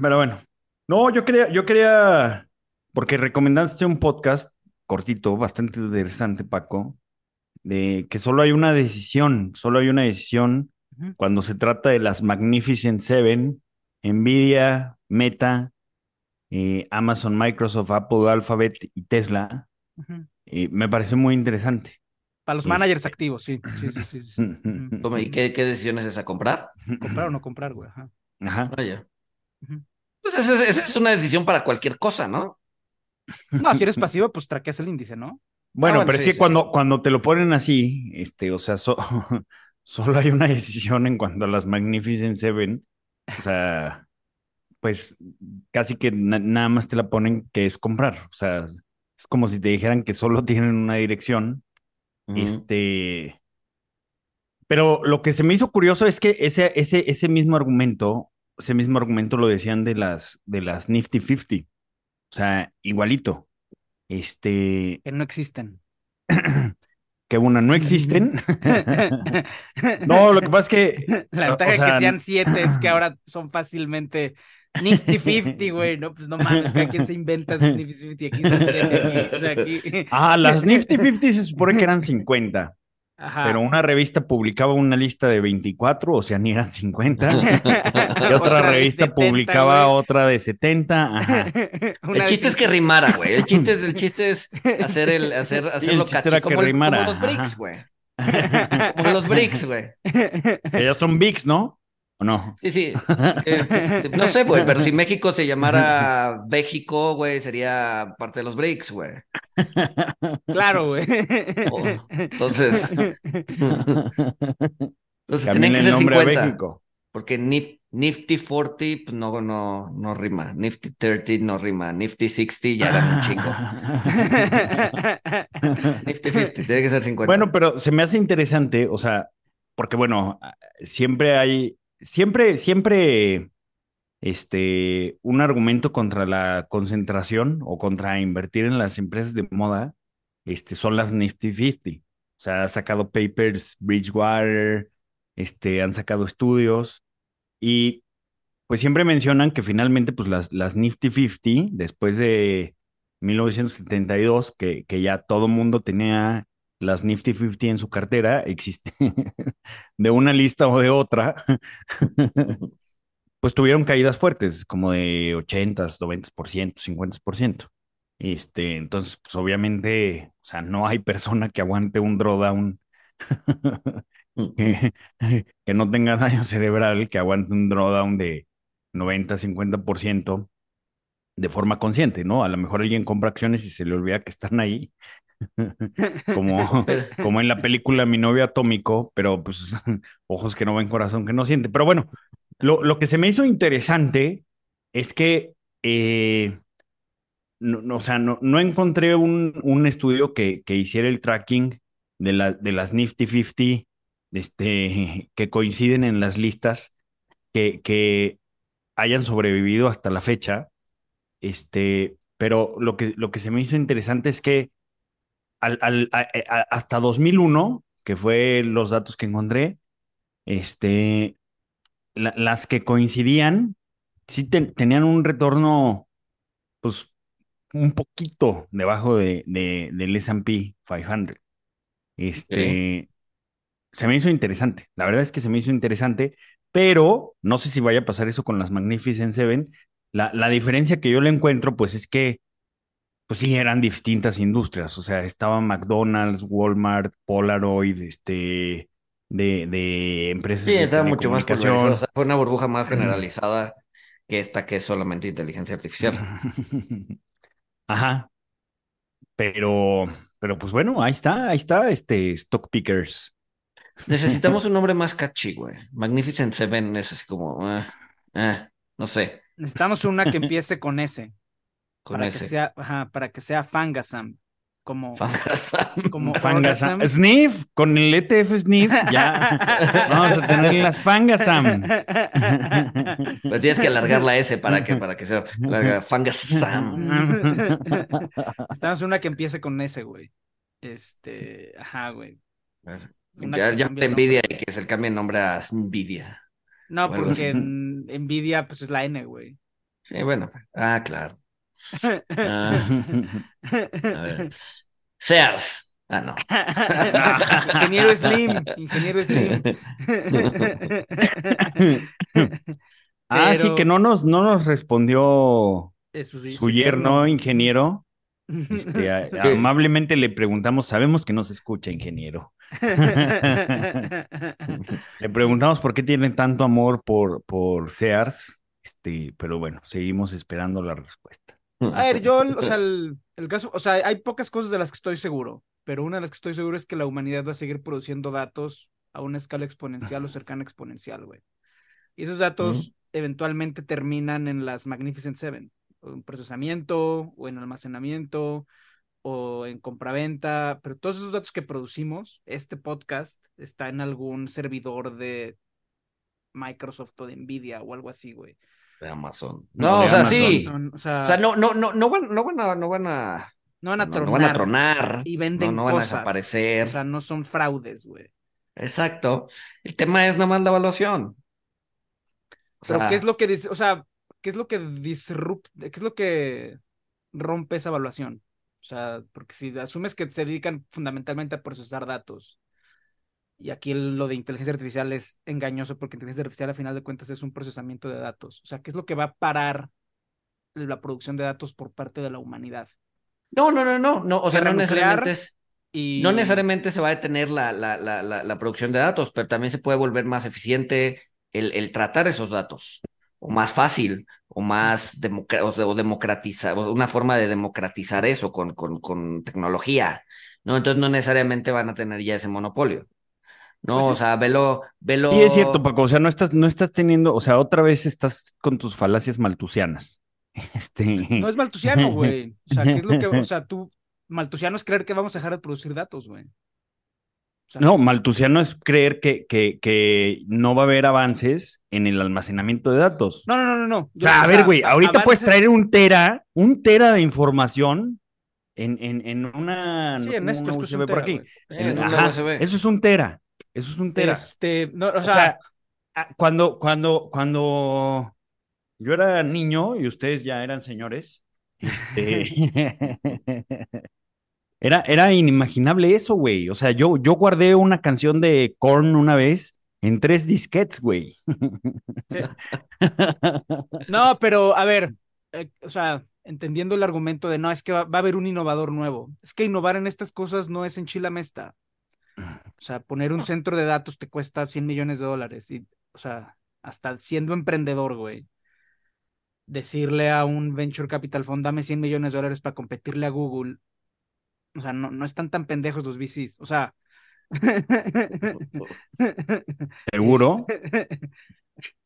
Speaker 3: pero bueno. No, yo quería, yo quería, porque recomendaste un podcast cortito, bastante interesante, Paco, de que solo hay una decisión, solo hay una decisión cuando se trata de las Magnificent Seven, Nvidia, Meta, eh, Amazon, Microsoft, Apple, Alphabet y Tesla. Eh, me pareció muy interesante.
Speaker 2: Para los managers
Speaker 3: Este-
Speaker 2: activos, sí. Sí, sí, sí. sí, sí. Ujú.
Speaker 4: ¿cómo- ¿Y qué, qué decisión es esa? ¿Comprar?
Speaker 2: Comprar o no comprar, güey. Ajá.
Speaker 3: Ajá.
Speaker 4: Pues esa, es- esa es una decisión para cualquier cosa, ¿no?
Speaker 2: No, si eres pasivo, pues traqueas el índice, ¿no?
Speaker 3: Bueno,
Speaker 4: bueno,
Speaker 3: pero
Speaker 4: sí,
Speaker 3: es que
Speaker 4: sí,
Speaker 3: cuando, cuando te lo ponen así, este, o sea, so- solo hay una decisión en cuanto a las Magnificent Seven. O sea, pues casi que na- nada más te la ponen que es comprar. O sea, es como si te dijeran que solo tienen una dirección. Este. Pero lo que se me hizo curioso es que ese, ese, ese mismo argumento, ese mismo argumento lo decían de las, de las Nifty 50. O sea, igualito. Este,
Speaker 2: Que no existen.
Speaker 3: que una, no existen. no, lo que pasa es que.
Speaker 2: La
Speaker 3: o
Speaker 2: ventaja de que sean siete es que ahora son fácilmente Nifty 50, güey, ¿no? Pues no mames, cada quien se inventa sus Nifty 50 aquí son siete, aquí, o sea, aquí.
Speaker 3: Ah, las Nifty 50 se supone que eran 50.
Speaker 2: Ajá.
Speaker 3: Pero una revista publicaba una lista de 24, o sea, ni eran 50. Y otra,
Speaker 2: de
Speaker 3: revista
Speaker 2: 70,
Speaker 3: publicaba
Speaker 2: güey.
Speaker 3: otra de 70. Ajá.
Speaker 4: El chiste es que rimara, güey. El chiste es, el chiste es hacer el, hacer, hacerlo
Speaker 3: chiste
Speaker 4: cacho,
Speaker 3: era que
Speaker 4: como, el-
Speaker 3: rimara,
Speaker 4: como los bricks, güey. Como los bricks, güey.
Speaker 3: Ya son bigs, ¿no? ¿O no?
Speaker 4: Sí, sí. Eh, No sé, güey, pero si México se llamara México, güey, sería parte de los bricks, güey.
Speaker 2: Claro, güey.
Speaker 4: Oh, entonces- Entonces tenían que ser
Speaker 3: nombre a
Speaker 4: 50.
Speaker 3: México.
Speaker 4: Porque Nif- Nifty 40 pues, no, no, no rima. Nifty 30 no rima. Nifty 60 ya eran un chingo. Nifty 50 tiene que ser 50.
Speaker 3: Bueno, pero se me hace interesante, o sea, porque bueno, siempre hay, siempre, siempre, este, un argumento contra la concentración o contra invertir en las empresas de moda, este, son las Nifty 50. O sea, ha sacado papers, Bridgewater, este, han sacado estudios y pues siempre mencionan que finalmente, pues las, las Nifty 50, después de 1972, que, que ya todo mundo tenía las Nifty 50 en su cartera, existe de una lista o de otra, pues tuvieron caídas fuertes, como de 80, 90%, 50%. Este, entonces, pues obviamente, o sea, no hay persona que aguante un drawdown que, que no tenga daño cerebral, que aguante un drawdown de 90, 50% de forma consciente, ¿no? A lo mejor alguien compra acciones y se le olvida que están ahí, como, como en la película Mi novio atómico, pero pues ojos que no ven, corazón que no siente. Pero bueno, lo, lo que se me hizo interesante es que, eh, no, no, o sea, no, no encontré un, un estudio que, que hiciera el tracking de, la, de las Nifty 50 este, que coinciden en las listas que, que hayan sobrevivido hasta la fecha. Este, pero lo que, lo que se me hizo interesante es que al, al- a- a- hasta 2001, que fue los datos que encontré, este, la- las que coincidían, sí ten- tenían un retorno, pues, un poquito debajo de, de- del S&P 500. Este, se me hizo interesante. La verdad es que se me hizo interesante, pero no sé si vaya a pasar eso con las Magnificent Seven. La, la diferencia que yo le encuentro, pues, es que pues sí, eran distintas industrias, o sea, estaba McDonald's, Walmart, Polaroid, este, de, de empresas
Speaker 4: Sí,
Speaker 3: de
Speaker 4: estaba mucho más. O sea, fue una burbuja más generalizada que esta que es solamente inteligencia artificial.
Speaker 3: Ajá, pero, pero pues bueno, ahí está, ahí está, este, Stock Pickers.
Speaker 4: Necesitamos un nombre más catchy, güey. Magnificent Seven es así como, eh, eh, no sé,
Speaker 2: Necesitamos una que empiece con S.
Speaker 4: con
Speaker 2: para
Speaker 4: ese.
Speaker 2: que sea, ajá, para que sea Fangasam. Como,
Speaker 4: Fangasam.
Speaker 2: como
Speaker 3: Fangasam. Sniff, con el ETF Sniff, ya vamos a tener las Fangasam.
Speaker 4: Pero tienes que alargar la S para que, para que sea larga. Fangasam.
Speaker 2: Necesitamos una que empiece con S, güey. Este, ajá, güey. Una
Speaker 4: Ya, ya te envidia y que se cambie el nombre a Nvidia.
Speaker 2: No, porque en Nvidia, pues es la N, güey.
Speaker 4: Sí, bueno. Ah, claro. Ah, a ver. Sears. Ah, no.
Speaker 2: Ingeniero Slim, ingeniero Slim.
Speaker 3: Ah, sí, que no nos, no nos respondió
Speaker 2: Eso sí,
Speaker 3: su yerno, ingeniero. Este, amablemente le preguntamos, sabemos que no se escucha, ingeniero. Le preguntamos por qué tiene tanto amor por, por Sears, este, pero bueno, seguimos esperando la respuesta.
Speaker 2: A ver, yo, o sea, el, el caso, o sea, hay pocas cosas de las que estoy seguro, pero una de las que estoy seguro es que la humanidad va a seguir produciendo datos a una escala exponencial o cercana exponencial, güey. Y esos datos eventualmente terminan en las Magnificent Seven, o en procesamiento, o en almacenamiento, o en compraventa, pero todos esos datos que producimos, este podcast está en algún servidor de Microsoft o de Nvidia o algo así, güey.
Speaker 4: De Amazon.
Speaker 3: No,
Speaker 4: No,
Speaker 3: de
Speaker 4: o sea,
Speaker 3: Amazon.
Speaker 4: sí.
Speaker 2: O sea,
Speaker 4: O sea, no, no, no, no van, no van a, no van a,
Speaker 2: no van a tronar.
Speaker 4: no van a tronar.
Speaker 2: y venden
Speaker 4: no, no van a
Speaker 2: cosas.
Speaker 4: desaparecer.
Speaker 2: O sea, no son fraudes, güey.
Speaker 4: Exacto. El tema es nada más la evaluación. O
Speaker 2: Pero
Speaker 4: sea,
Speaker 2: ¿qué es lo que dice? O sea, ¿qué es lo que disrupt, qué es lo que rompe esa evaluación? O sea, porque si asumes que se dedican fundamentalmente a procesar datos, y aquí lo de inteligencia artificial es engañoso porque inteligencia artificial a final de cuentas es un procesamiento de datos. O sea, ¿qué es lo que va a parar la producción de datos por parte de la humanidad?
Speaker 4: no, no, no, no, no, o sea, no necesariamente es,
Speaker 2: Y...
Speaker 4: no necesariamente se va a detener la, la, la, la, la producción de datos, pero también se puede volver más eficiente el, el tratar esos datos, o más fácil, o más o, de- o democratizar, o una forma de democratizar eso con, con, con tecnología, ¿no? Entonces no necesariamente van a tener ya ese monopolio. No,
Speaker 2: Pues
Speaker 4: o sea, velo, velo.
Speaker 3: Sí, es cierto, Paco. O sea, no estás, no estás teniendo, o sea, otra vez estás con tus falacias maltusianas. Este.
Speaker 2: No es maltusiano, güey. O sea, ¿qué es lo que... O sea, tú... Maltusiano es creer que vamos a dejar de producir datos, güey. O sea,
Speaker 3: No, maltusiano es creer que, que, que no va a haber avances en el almacenamiento de datos.
Speaker 2: No, no, no, no, no.
Speaker 3: o sea, a ver, güey, ahorita puedes traer un tera, un tera de información en, en, en una,
Speaker 2: Sí,
Speaker 3: no
Speaker 2: en esto, esto es
Speaker 3: USB
Speaker 2: un
Speaker 3: por aquí.
Speaker 4: es
Speaker 3: ajá,
Speaker 4: USB.
Speaker 3: Eso es un tera. Eso es un tera.
Speaker 2: Este, no, o
Speaker 3: O
Speaker 2: sea,
Speaker 3: cuando, cuando, cuando yo era niño y ustedes ya eran señores, este, era, era inimaginable eso, güey. O sea, yo, yo guardé una canción de Korn una vez en tres disquetes, güey.
Speaker 2: no, pero a ver, eh, o sea, entendiendo el argumento de no, es que va, va a haber un innovador nuevo. Es que innovar en estas cosas no es en Chilamesta. O sea, poner un centro de datos te cuesta 100 millones de dólares. Y, o sea, hasta siendo emprendedor, güey. Decirle a un venture capital fund, dame 100 millones de dólares para competirle a Google. O sea, no, no están tan pendejos los VCs. O sea.
Speaker 3: ¿Seguro?
Speaker 2: Este,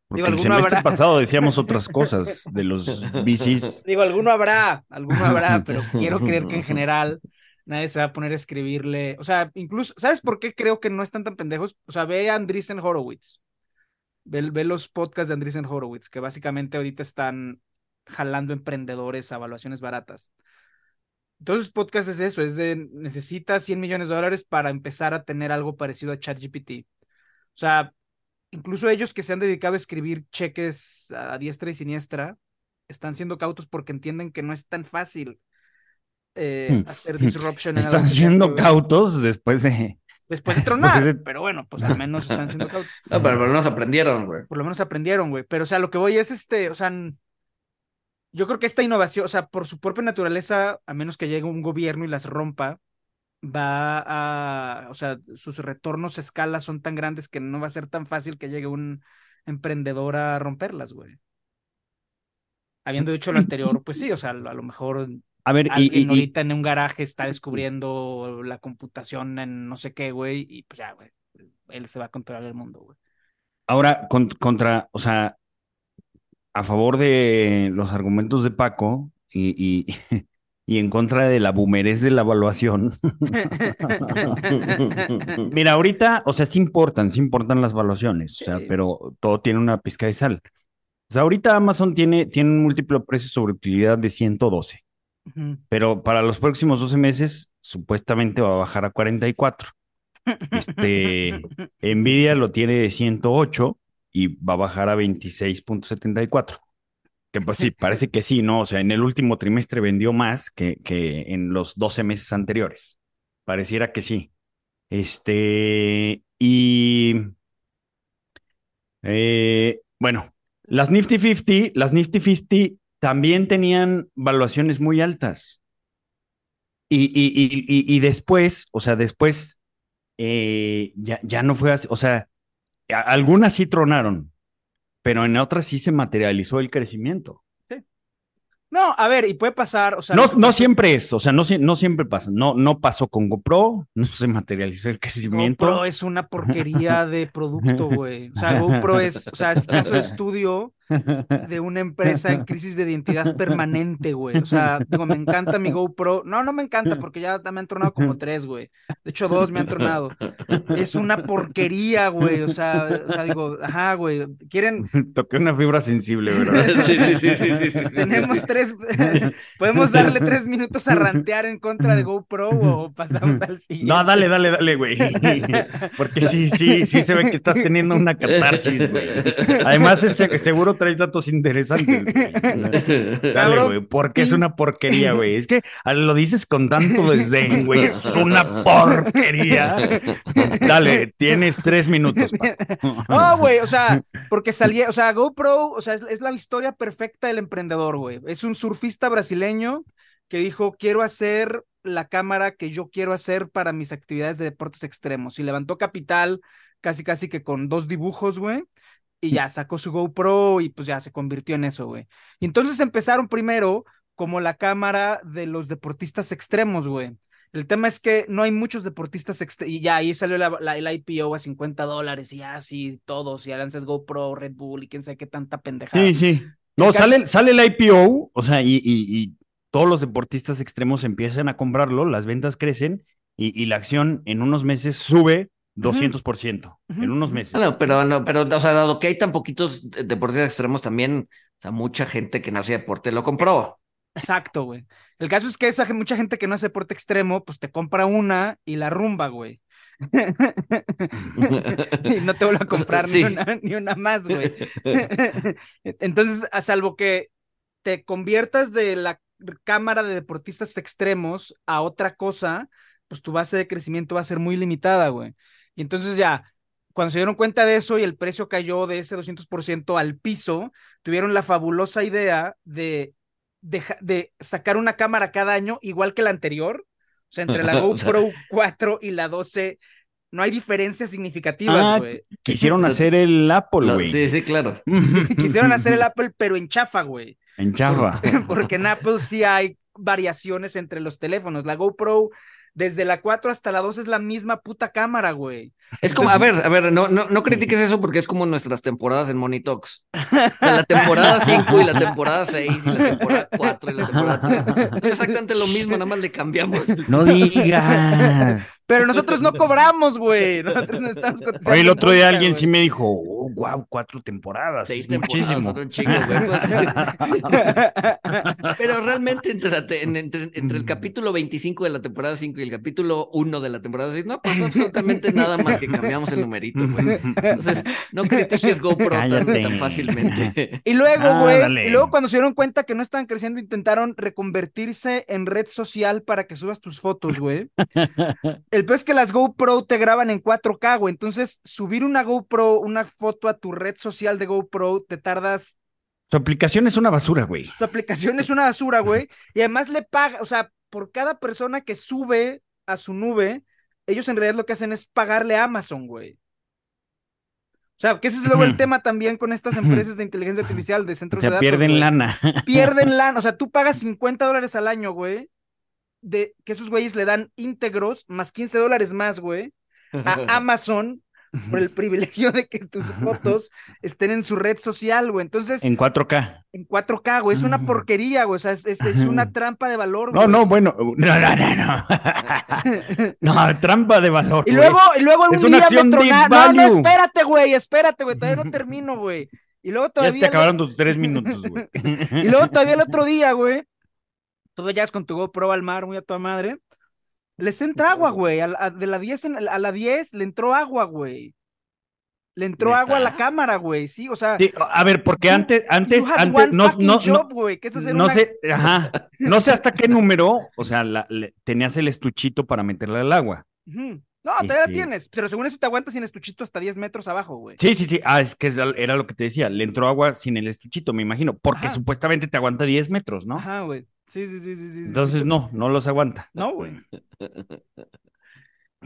Speaker 3: Porque
Speaker 2: Digo,
Speaker 3: el semestre
Speaker 2: habrá.
Speaker 3: pasado decíamos otras cosas de los VCs.
Speaker 2: Digo, alguno habrá, alguno habrá, pero quiero creer que en general nadie se va a poner a escribirle. O sea, incluso, ¿sabes por qué creo que no están tan pendejos? O sea, ve a Andreessen Horowitz. Ve, ve los podcasts de Andreessen Horowitz, que básicamente ahorita están jalando emprendedores a evaluaciones baratas. Entonces, podcast es eso, es de necesitas 100 millones de dólares para empezar a tener algo parecido a ChatGPT. O sea, incluso ellos que se han dedicado a escribir cheques a diestra y siniestra, están siendo cautos porque entienden que no es tan fácil eh,
Speaker 3: Hmm.
Speaker 2: hacer disruption. en
Speaker 3: Están siendo cautos después de...
Speaker 2: Después de tronar,
Speaker 3: después de-
Speaker 2: pero bueno, pues al menos están siendo cautos.
Speaker 4: No, pero, pero nos aprendieron, güey.
Speaker 2: Por lo menos aprendieron, güey. Pero, o sea, lo que voy es este, o sea, yo creo que esta innovación, o sea, por su propia naturaleza, a menos que llegue un gobierno y las rompa, va a, o sea, sus retornos a escala son tan grandes que no va a ser tan fácil que llegue un emprendedor a romperlas, güey. Habiendo dicho lo anterior, pues sí, o sea, a lo mejor
Speaker 3: A ver,
Speaker 2: alguien
Speaker 3: y- y-
Speaker 2: ahorita en un garaje está descubriendo la computación en no sé qué, güey, y pues ya, güey, él se va a controlar el mundo, güey.
Speaker 3: ahora con- contra, o sea, a favor de los argumentos de Paco y, y, y en contra de la boomerés de la evaluación. Mira, ahorita, o sea, sí importan, sí importan las evaluaciones, o sea, pero todo tiene una pizca de sal. O sea, ahorita Amazon tiene, tiene un múltiplo precio sobre utilidad de 112,
Speaker 2: Ujú.
Speaker 3: pero para los próximos 12 meses supuestamente va a bajar a 44. Este, Nvidia lo tiene de 108 y va a bajar a 26.74. Que pues sí, parece que sí, ¿no? O sea, en el último trimestre vendió más que, que en los 12 meses anteriores. Pareciera que sí. Este, y eh, bueno, las Nifty 50, las Nifty 50 también tenían valuaciones muy altas. Y, y, y, y, después, o sea, después eh, ya, ya no fue así. O sea, algunas sí tronaron, pero en otras sí se materializó el crecimiento.
Speaker 2: No, a ver, y puede pasar, o sea,
Speaker 3: No, siempre es, o sea, no siempre pasa. No, no pasó con GoPro, no se materializó el crecimiento.
Speaker 2: GoPro es una porquería de producto, güey. O sea, GoPro es, o sea, es caso de estudio de una empresa en crisis de identidad permanente, güey. O sea, digo, me encanta mi GoPro. No, no me encanta porque ya me han tronado como tres, güey. De hecho, dos me han tronado. Es una porquería, güey. O sea, o sea, digo, ajá, güey. Quieren.
Speaker 3: Toqué una fibra sensible, ¿verdad?
Speaker 4: Sí, sí, sí, sí, sí, sí, sí.
Speaker 2: Tenemos tres. Podemos darle tres minutos a rantear en contra de GoPro o pasamos al siguiente.
Speaker 3: No, dale, dale, dale, güey. Porque sí, sí, sí se ve que estás teniendo una catarsis, güey. Además, es, seguro traes datos interesantes, güey. Dale, güey, porque es una porquería, güey. Es que lo dices con tanto desdén, güey. Es una porquería. Dale, tienes tres minutos. Paco.
Speaker 2: No, güey, o sea, porque salía, o sea, GoPro, o sea, es, es la historia perfecta del emprendedor, güey. Es un surfista brasileño que dijo, quiero hacer la cámara que yo quiero hacer para mis actividades de deportes extremos. Y levantó capital casi, casi que con dos dibujos, güey. Y ya sacó su GoPro y pues ya se convirtió en eso, güey. Y entonces empezaron primero como la cámara de los deportistas extremos, güey. El tema es que no hay muchos deportistas extremos. Y ya ahí salió la, la- el IPO a 50 dólares y así todos. Y lanzas GoPro, Red Bull y quién sabe qué tanta pendejada.
Speaker 3: Sí, sí. No, sale, sale el IPO, o sea, y, y- y todos los deportistas extremos empiezan a comprarlo, las ventas crecen y, y la acción en unos meses sube 200%. En
Speaker 2: Ujú,
Speaker 3: unos meses.
Speaker 4: No, pero, no, pero, o sea, dado que hay tan poquitos de- deportistas extremos, también, o sea, mucha gente que no hace deporte lo compró.
Speaker 2: Exacto, güey. El caso es que esa mucha gente que no hace deporte extremo, pues te compra una y la rumba, güey. y no te vuelve a comprar
Speaker 4: Sí.
Speaker 2: ni, una, ni una más, güey. Entonces, a salvo que te conviertas de la cámara de deportistas extremos a otra cosa, pues tu base de crecimiento va a ser muy limitada, güey. Y entonces ya, cuando se dieron cuenta de eso y el precio cayó de ese 200% al piso, tuvieron la fabulosa idea de, de sacar una cámara cada año igual que la anterior. O sea, entre la
Speaker 4: O sea-
Speaker 2: GoPro 4 y la 12 no hay diferencias significativas,
Speaker 3: Ah,
Speaker 2: güey.
Speaker 3: Quisieron
Speaker 4: O
Speaker 3: hacer el Apple, güey.
Speaker 4: sí, sí, claro.
Speaker 2: Quisieron hacer el Apple, pero en chafa, güey.
Speaker 3: En Java.
Speaker 2: Porque en Apple sí hay variaciones entre los teléfonos. La GoPro, desde la 4 hasta la 2 es la misma puta cámara, güey.
Speaker 4: Es como, a ver, a ver, no, no, no critiques eso porque es como nuestras temporadas en Money Talks. O sea, la temporada 5 y la temporada 6 y la temporada 4 y la temporada 3. Es exactamente lo mismo, nada más le cambiamos.
Speaker 3: No digas.
Speaker 2: Pero nosotros no cobramos, güey. Nosotros no estamos cotizando.
Speaker 3: Oye, el otro día alguien
Speaker 2: güey.
Speaker 3: sí me dijo, oh, wow, cuatro temporadas.
Speaker 4: Seis temporadas,
Speaker 3: muchísimo.
Speaker 4: son un chingo, güey. pues. Pero realmente entre, la te- en- entre, entre el capítulo 25 de la temporada 5 y el capítulo 1 de la temporada 6, no pasó absolutamente nada más que cambiamos el numerito, güey. Entonces, no critiques GoPro tan, tan fácilmente.
Speaker 2: Y luego,
Speaker 3: Ah,
Speaker 2: güey,
Speaker 3: dale.
Speaker 2: y luego cuando se dieron cuenta que no estaban creciendo, intentaron reconvertirse en red social para que subas tus fotos, güey. El peor es que las GoPro te graban en 4K, güey. Entonces, subir una GoPro, una foto a tu red social de GoPro, te tardas.
Speaker 3: Su aplicación es una basura, güey.
Speaker 2: Su aplicación es una basura, güey. Y además le paga, o sea, por cada persona que sube a su nube, ellos en realidad lo que hacen es pagarle a Amazon, güey. O sea, que ese es luego el tema también con estas empresas de inteligencia artificial, de
Speaker 3: O
Speaker 2: centros de datos.
Speaker 3: pierden
Speaker 2: güey.
Speaker 3: lana.
Speaker 2: pierden lana. O sea, tú pagas 50 dólares al año, güey, de que esos güeyes le dan íntegros más 15 dólares más, güey, a Amazon por el privilegio de que tus fotos estén en su red social, güey. Entonces,
Speaker 3: En 4K.
Speaker 2: en 4K, güey, es una porquería, güey. O sea, es, es- es una trampa de valor,
Speaker 3: No,
Speaker 2: güey.
Speaker 3: no, bueno. No, no, no, no. No, trampa de valor.
Speaker 2: Y
Speaker 3: güey.
Speaker 2: luego, y luego
Speaker 3: Es
Speaker 2: un
Speaker 3: una
Speaker 2: día
Speaker 3: acción
Speaker 2: me
Speaker 3: de
Speaker 2: tronaron. No, no, espérate, güey, espérate, güey. Todavía no termino, güey. Y luego
Speaker 3: Ya
Speaker 2: todavía.
Speaker 3: te acabaron tus tres minutos, güey.
Speaker 2: Y luego todavía el otro día, güey, tú llegas con tu GoPro al mar, muy a toda madre, les entra agua, güey, a, de la 10 en- a la 10 le entró agua, güey. Le entró
Speaker 4: ¿Neta?
Speaker 2: agua a la cámara, güey, sí, o sea,
Speaker 3: Sí, a ver, porque
Speaker 2: You-
Speaker 3: antes, antes, antes, no, no, no,
Speaker 2: job, güey, que es hacer
Speaker 3: no
Speaker 2: una-
Speaker 3: sé, ajá, no sé hasta qué número, o sea, la- le- tenías el estuchito para meterle al agua.
Speaker 2: No, todavía la
Speaker 3: Este-
Speaker 2: tienes, pero según eso te aguantas sin estuchito hasta 10 metros abajo, güey.
Speaker 3: Sí, sí, sí, ah, es que era era lo que te decía, le entró agua sin el estuchito, me imagino, porque
Speaker 2: Ajá.
Speaker 3: supuestamente te aguanta 10 metros, ¿no?
Speaker 2: Ajá, güey. Sí, sí, sí, sí.
Speaker 3: Entonces,
Speaker 2: sí.
Speaker 3: no, no los aguanta.
Speaker 2: No, güey.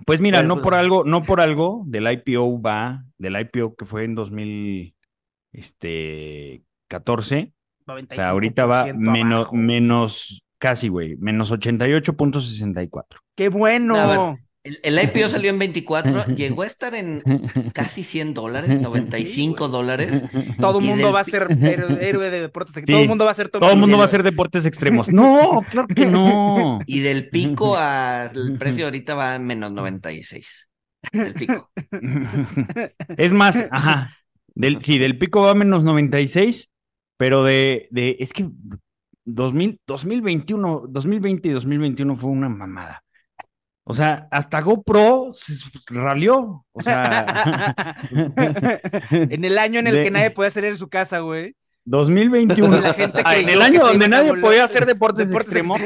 Speaker 3: Pues mira,
Speaker 4: Bueno,
Speaker 3: no
Speaker 4: pues-
Speaker 3: por algo, no por algo, del IPO va, del IPO que fue en 2000, este, 14, o sea, ahorita va
Speaker 2: 95%
Speaker 3: menos, menos, casi, güey, menos 88.64.
Speaker 2: ¡Qué bueno!
Speaker 4: El, el IPO salió en 24, llegó a estar en casi 100 dólares, 95 dólares.
Speaker 2: Todo el
Speaker 4: Y
Speaker 2: mundo
Speaker 4: del
Speaker 2: va a ser héroe, de deportes.
Speaker 3: Sí.
Speaker 2: Todo el mundo va a ser
Speaker 3: Todo el mundo va a hacer deportes extremos. No, claro que no.
Speaker 4: Y del pico al precio ahorita va a menos 96. El pico.
Speaker 3: Es más, ajá. Del, sí, del pico va a menos 96, pero de, de es que 2000, 2021, 2020 y 2021 fue una mamada. O sea, hasta GoPro se ralió. O sea,
Speaker 2: en el año en el
Speaker 3: De-
Speaker 2: que nadie podía salir en su casa, güey.
Speaker 3: 2021.
Speaker 2: La gente
Speaker 3: Ah, en el año donde nadie podía hacer deportes,
Speaker 2: Deportes
Speaker 3: extremos.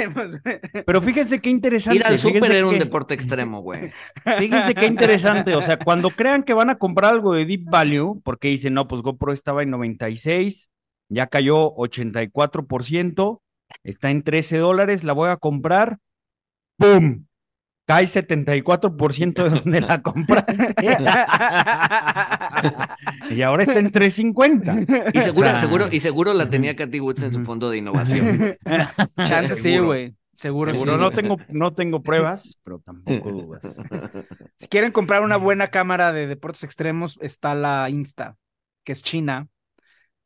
Speaker 3: Pero fíjense qué interesante.
Speaker 4: Ir al súper era un deporte extremo, güey.
Speaker 3: Fíjense qué interesante, o sea, cuando crean que van a comprar algo de Deep Value, porque dicen, no, pues GoPro estaba en 96, ya cayó 84%, está en 13 dólares, la voy a comprar, ¡pum! Cae 74% de donde la compraste. y ahora está en 350.
Speaker 4: Y seguro,
Speaker 3: O sea,
Speaker 4: seguro, y seguro la tenía Cathy Woods en su fondo de innovación.
Speaker 2: Chance sí, güey. Seguro, sí.
Speaker 3: Seguro no
Speaker 2: güey.
Speaker 3: tengo, no tengo pruebas, pero tampoco dudas.
Speaker 2: Si quieren comprar una buena cámara de deportes extremos, está la Insta, que es China.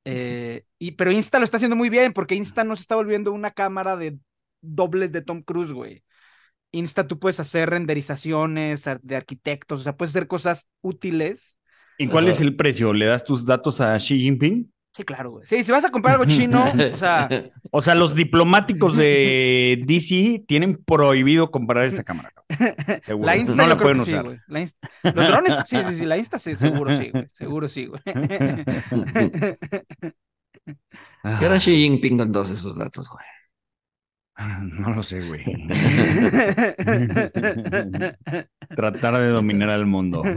Speaker 2: Eh, y, pero Insta lo está haciendo muy bien, porque Insta no se está volviendo una cámara de dobles de Tom Cruise, güey. Insta tú puedes hacer renderizaciones de arquitectos, o sea, puedes hacer cosas útiles.
Speaker 3: ¿Y cuál es el precio? ¿Le das tus datos a Xi Jinping?
Speaker 2: Sí, claro, güey. Sí, si vas a comprar algo chino, o sea,
Speaker 3: O sea, los diplomáticos de DC tienen prohibido comprar esa cámara. Seguro.
Speaker 2: la Insta
Speaker 3: no
Speaker 2: yo
Speaker 3: la
Speaker 2: creo
Speaker 3: pueden
Speaker 2: que sí,
Speaker 3: usar.
Speaker 2: güey. La Insta- Los drones, sí, sí, sí, la Insta sí, seguro sí, güey. Seguro sí, güey.
Speaker 4: ¿Qué era Xi Jinping con todos esos datos, güey?
Speaker 3: No lo sé, güey. Tratar de dominar al mundo.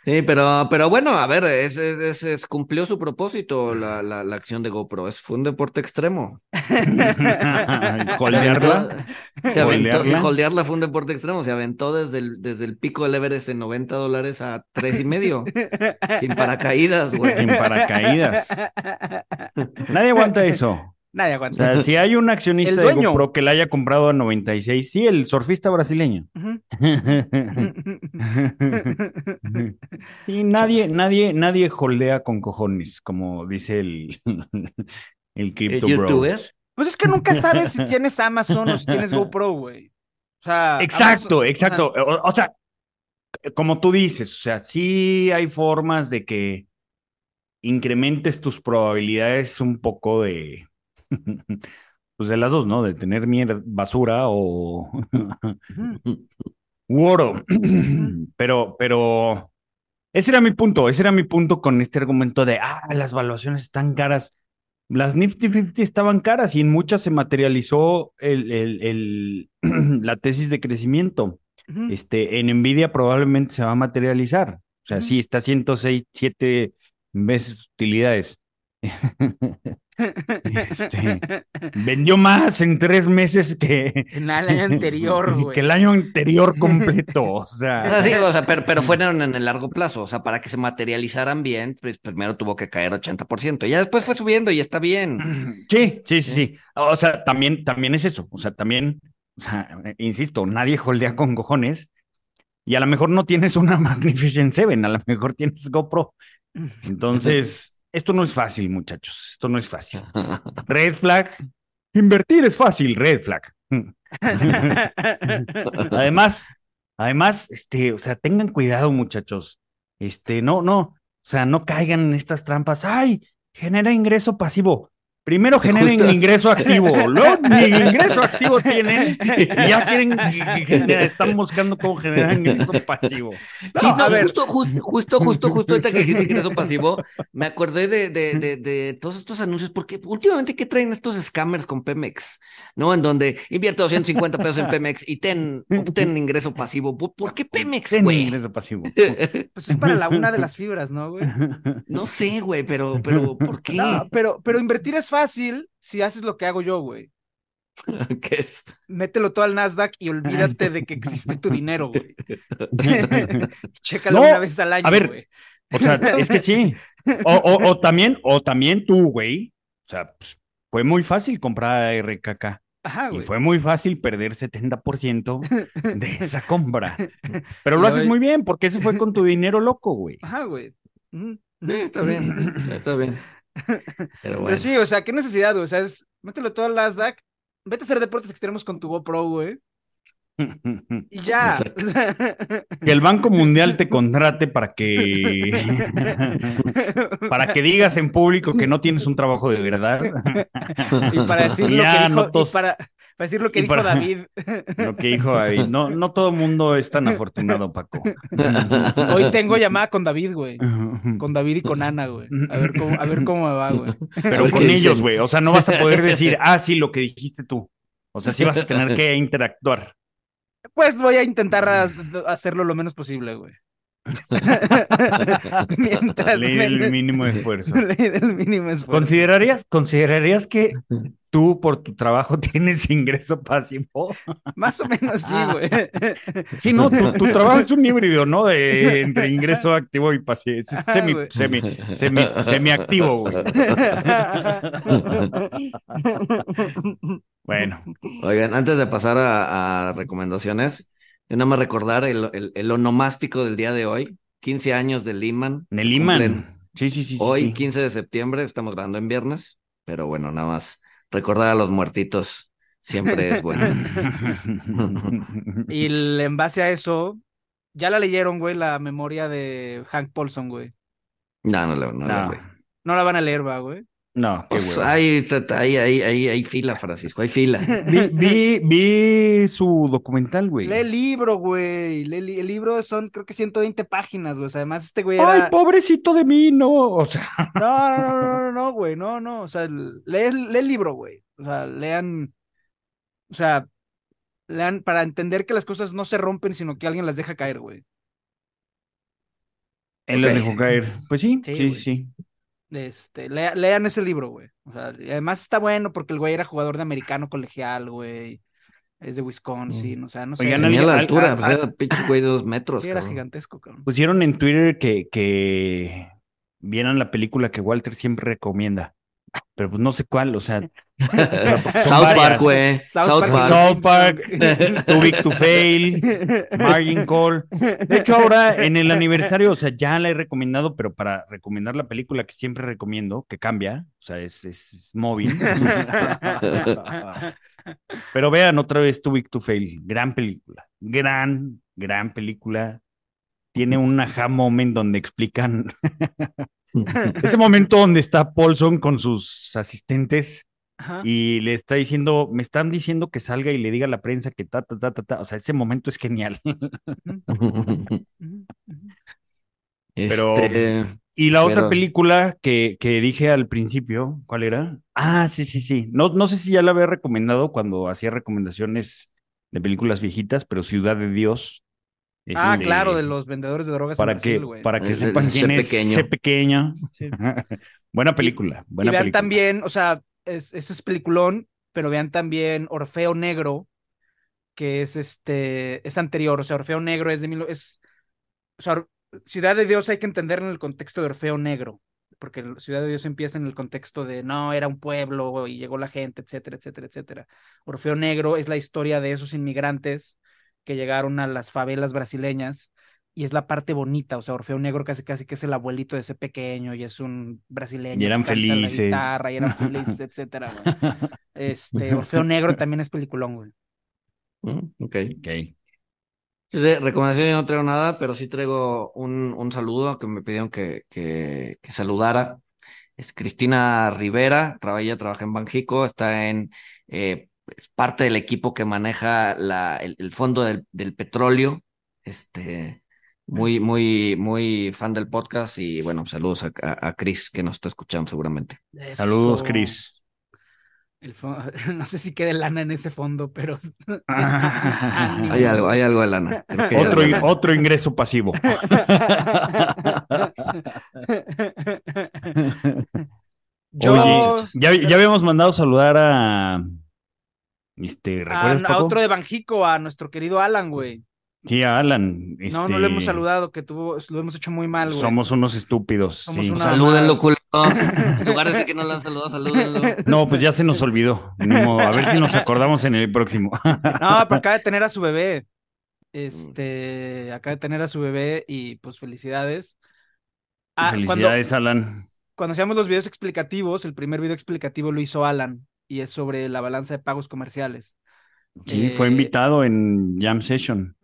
Speaker 4: Sí, pero, pero bueno, a ver, es, es- es- es- cumplió su propósito la, la, la acción de GoPro. Es, fue un deporte extremo.
Speaker 3: Holdearla.
Speaker 4: Se aventó,
Speaker 3: Holdearla.
Speaker 4: holdearla fue un deporte extremo. Se aventó desde el, desde el pico del Everest en 90 dólares a tres y medio. sin paracaídas, güey.
Speaker 3: Sin paracaídas. Nadie aguanta eso.
Speaker 2: Nadie
Speaker 3: O
Speaker 2: aguanta.
Speaker 3: sea, si hay un accionista
Speaker 2: El
Speaker 3: de. GoPro que la haya comprado a 96, sí, el surfista brasileño. Y nadie, nadie, nadie holdea con cojones, como dice el, el Crypto Bro.
Speaker 4: ¿Youtuber?
Speaker 2: Pues es que nunca sabes si tienes Amazon o si tienes GoPro, güey. O sea,
Speaker 3: Exacto,
Speaker 2: Amazon-
Speaker 3: exacto. O, o sea, como tú dices, o sea, sí hay formas de que incrementes tus probabilidades un poco de, pues de las dos, ¿no? De tener mierda, basura o u oro. Pero, pero ese era mi punto, ese era mi punto con este argumento de, ah, las valuaciones están caras. Las Nifty 50 estaban caras y en muchas se materializó el, el- el- la tesis de crecimiento. Este, en Nvidia probablemente se va a materializar. O sea,
Speaker 2: Ujú.
Speaker 3: sí, está 106, 7 veces utilidades. Este, vendió más en tres meses que,
Speaker 2: En el año anterior, güey.
Speaker 3: que el año anterior completo. O sea,
Speaker 4: o sea, pero, pero fueron en el largo plazo. O sea, para que se materializaran bien, pues primero tuvo que caer 80%. Y ya después fue subiendo y está bien.
Speaker 3: sí, sí, sí, sí. O sea, también, también es eso. O sea, también, o sea, insisto, nadie holdea con cojones. Y a lo mejor no tienes una Magnificent Seven, a lo mejor tienes GoPro. Entonces, esto no es fácil, muchachos. Esto no es fácil. Red flag. Invertir es fácil, red flag. Además, además, este, o sea, tengan cuidado, muchachos. Este, no, no, o sea, no caigan en estas trampas. Ay, genera ingreso pasivo. Primero generen
Speaker 4: Justo.
Speaker 3: ingreso activo, luego ni ingreso activo tienen y ya quieren, están buscando cómo generar ingreso pasivo.
Speaker 4: Sí,
Speaker 2: No,
Speaker 4: no,
Speaker 2: a ver.
Speaker 4: justo, justo, justo, justo, justo ahorita que dijiste ingreso pasivo, me acordé de, de, de, de todos estos anuncios, porque últimamente, ¿qué traen estos scammers con Pemex? ¿No? En donde invierte 250 pesos en Pemex y ten, obtén ingreso pasivo. ¿Por, por qué Pemex,
Speaker 3: Ten
Speaker 4: güey?
Speaker 3: ingreso pasivo.
Speaker 2: Pues es para la una de las fibras, ¿no, güey?
Speaker 4: No sé, güey, pero, pero, ¿por qué?
Speaker 2: No, pero, pero invertir es fácil si haces lo que hago yo, güey.
Speaker 4: ¿Qué es?
Speaker 2: Mételo todo al Nasdaq y olvídate de que existe tu dinero, güey. Chécalo
Speaker 3: No,
Speaker 2: una vez al año,
Speaker 3: a ver,
Speaker 2: güey.
Speaker 3: O sea, es que sí. O, o, o también, o también tú, güey. O sea, pues, fue muy fácil comprar a RKK.
Speaker 2: Ajá,
Speaker 3: Y
Speaker 2: güey.
Speaker 3: fue muy fácil perder 70% de esa compra. Pero
Speaker 2: Y
Speaker 3: lo haces muy bien, porque ese fue con tu dinero loco, güey.
Speaker 2: Ajá, güey.
Speaker 4: Sí, está bien, está bien. Pero
Speaker 2: Pero
Speaker 4: bueno.
Speaker 2: sí, o sea, qué necesidad. O sea, es, mételo todo al Nasdaq, vete a hacer deportes extremos con tu GoPro, güey. Y ya.
Speaker 3: Que el Banco Mundial te contrate para que para que digas en público que no tienes un trabajo de verdad.
Speaker 2: Y para decir lo
Speaker 3: Ya,
Speaker 2: que dijo,
Speaker 3: no todos-
Speaker 2: y para, para decir lo que
Speaker 3: y
Speaker 2: dijo
Speaker 3: para-
Speaker 2: David.
Speaker 3: Lo que dijo David. No, no todo el mundo es tan afortunado, Paco.
Speaker 2: Hoy tengo llamada con David, güey. Con David y con Ana, güey. A ver cómo, a ver cómo me va, güey.
Speaker 3: Pero con ellos, güey. O sea, no vas a poder decir, ah, sí, lo que dijiste tú. O sea, sí vas a tener que interactuar.
Speaker 2: Pues voy a intentar a- hacerlo lo menos posible, güey. Mientras
Speaker 3: Ley
Speaker 2: me-
Speaker 3: del mínimo esfuerzo.
Speaker 2: Ley del mínimo esfuerzo.
Speaker 3: ¿Considerarías, ¿Considerarías que tú por tu trabajo tienes ingreso pasivo?
Speaker 2: Más o menos sí, güey.
Speaker 3: Sí, no, tu, tu trabajo es un híbrido, ¿no? De entre ingreso activo y pasivo. Es
Speaker 2: Ajá,
Speaker 3: semi, semi, semi, semiactivo, güey. Bueno,
Speaker 4: Oigan, antes de pasar a, a recomendaciones, yo nada más recordar el, el, el onomástico del día de hoy, 15 años de Liman. Cumplen
Speaker 3: Neliman. Sí, sí, sí.
Speaker 4: Hoy,
Speaker 3: sí.
Speaker 4: 15 de septiembre, estamos grabando en viernes, pero bueno, nada más recordar a los muertitos siempre es bueno.
Speaker 2: Y el- en base a eso, ya la leyeron, güey, la memoria de Hank Paulson, güey.
Speaker 4: No, no, no, no,
Speaker 3: No,
Speaker 4: güey.
Speaker 2: No la van a leer, va, güey.
Speaker 3: No, qué
Speaker 4: Pues hay, hay, hay, hay, hay fila, Francisco, hay fila.
Speaker 3: Vi, vi, vi su documental, güey.
Speaker 2: Lee el libro, güey. Lee el, el libro son, creo que 120 páginas, güey. O sea, además este güey
Speaker 3: Ay, pobrecito de mí, no. O sea,
Speaker 2: No, no, no, no, no, no, güey. No, no. O sea, lee, lee el libro, güey. O sea, lean... O sea, lean para entender que las cosas no se rompen, sino que alguien las deja caer, güey.
Speaker 3: él las dejó caer. Pues sí,
Speaker 2: Sí,
Speaker 3: sí.
Speaker 2: Este, lea- lean ese libro, güey. O sea, además está bueno porque el güey era jugador de americano colegial, güey. Es de Wisconsin, o sea, no sé.
Speaker 3: Oigan,
Speaker 4: Tenía la
Speaker 3: al-
Speaker 4: altura,
Speaker 3: al-
Speaker 4: pues era pinche güey de dos metros,
Speaker 2: Sí, era
Speaker 4: cabrón.
Speaker 2: gigantesco, cabrón.
Speaker 3: Pusieron en Twitter que, que vieran la película que Walter siempre recomienda. Pero pues no sé cuál, o sea,
Speaker 4: South
Speaker 3: varias.
Speaker 4: Park, güey.
Speaker 2: South. Park.
Speaker 3: South Park, Too Big to Fail, Margin Call. De hecho, ahora en el aniversario, o sea, ya la he recomendado, pero para recomendar la película que siempre recomiendo, que cambia, o sea, es, es- es móvil. Pero vean otra vez Too Big to Fail, gran película, gran, gran película. Tiene un aha moment donde explican ese momento donde está Paulson con sus asistentes
Speaker 2: Ajá.
Speaker 3: y le está diciendo, me están diciendo que salga y le diga a la prensa que ta, ta, ta, ta, ta. O sea, ese momento es genial. Pero-
Speaker 4: Este,
Speaker 3: Y la otra película que, que dije al principio, ¿cuál era? Ah, sí, sí, sí. No, no sé si ya la había recomendado cuando hacía recomendaciones de películas viejitas, pero Ciudad de Dios.
Speaker 2: Ah,
Speaker 3: este,
Speaker 2: claro, de los vendedores de drogas en
Speaker 3: Para
Speaker 2: Brasil,
Speaker 3: que,
Speaker 2: güey.
Speaker 3: para que
Speaker 4: El-
Speaker 3: sepan
Speaker 4: el
Speaker 3: quién es
Speaker 4: pequeño.
Speaker 3: C pequeño.
Speaker 2: Sí.
Speaker 3: buena película,
Speaker 2: Y
Speaker 3: buena
Speaker 2: vean
Speaker 3: película.
Speaker 2: también, o sea, es, ese es peliculón, pero vean también Orfeo Negro, que es este, es anterior, o sea, Orfeo Negro es de mil, es, o sea, Ciudad de Dios hay que entender en el contexto de Orfeo Negro, porque Ciudad de Dios empieza en el contexto de, no, era un pueblo y llegó la gente, etcétera, etcétera, etcétera. Orfeo Negro es la historia de esos inmigrantes que llegaron a las favelas brasileñas y es la parte bonita, o sea, Orfeo Negro casi casi que es el abuelito de ese pequeño y es un brasileño.
Speaker 3: Y eran
Speaker 2: la
Speaker 3: felices.
Speaker 2: guitarra y eran felices, etcétera, güey. Este, Orfeo Negro también es peliculón, güey.
Speaker 4: mm, ok.
Speaker 3: Ok.
Speaker 4: Sí, de recomendación yo no traigo nada, pero sí traigo un, un saludo que me pidieron que, que, que saludara. Es Cristina Rivera, trabaja, ella trabaja en Banjico, está en eh, es parte del equipo que maneja la, el, el fondo del, del petróleo. Este, muy, muy, muy fan del podcast y bueno, saludos a, a, a Chris que nos está escuchando seguramente.
Speaker 3: Saludos. Chris.
Speaker 2: El No sé si quede lana en ese fondo, pero.
Speaker 4: Hay algo, hay algo de lana.
Speaker 3: Otro, otro ingreso pasivo.
Speaker 2: Yo.
Speaker 3: Oye, ya, ya habíamos mandado saludar a. Este,
Speaker 2: a,
Speaker 3: ¿recuerdas,
Speaker 2: a
Speaker 3: Paco?
Speaker 2: otro de Banjico, a nuestro querido Alan, güey.
Speaker 3: Sí, a Alan.
Speaker 2: No, no lo hemos
Speaker 3: este,
Speaker 2: saludado, que tuvo, lo hemos hecho muy mal, güey.
Speaker 3: Somos unos estúpidos.
Speaker 2: Somos
Speaker 3: sí.
Speaker 2: una-
Speaker 4: Salúdenlo, culos. En lugar de decir que no lo han saludado, salúdenlo.
Speaker 3: No, pues ya se nos olvidó. A ver si nos acordamos en el próximo.
Speaker 2: No, pero acaba de tener a su bebé. Este, acaba de tener a su bebé y pues felicidades. Ah, cuando,
Speaker 3: Felicidades, Alan.
Speaker 2: cuando hacíamos los videos explicativos, el primer video explicativo lo hizo Alan y es sobre la balanza de pagos comerciales.
Speaker 3: Sí, fue
Speaker 2: Eh,
Speaker 3: invitado en Jam Session.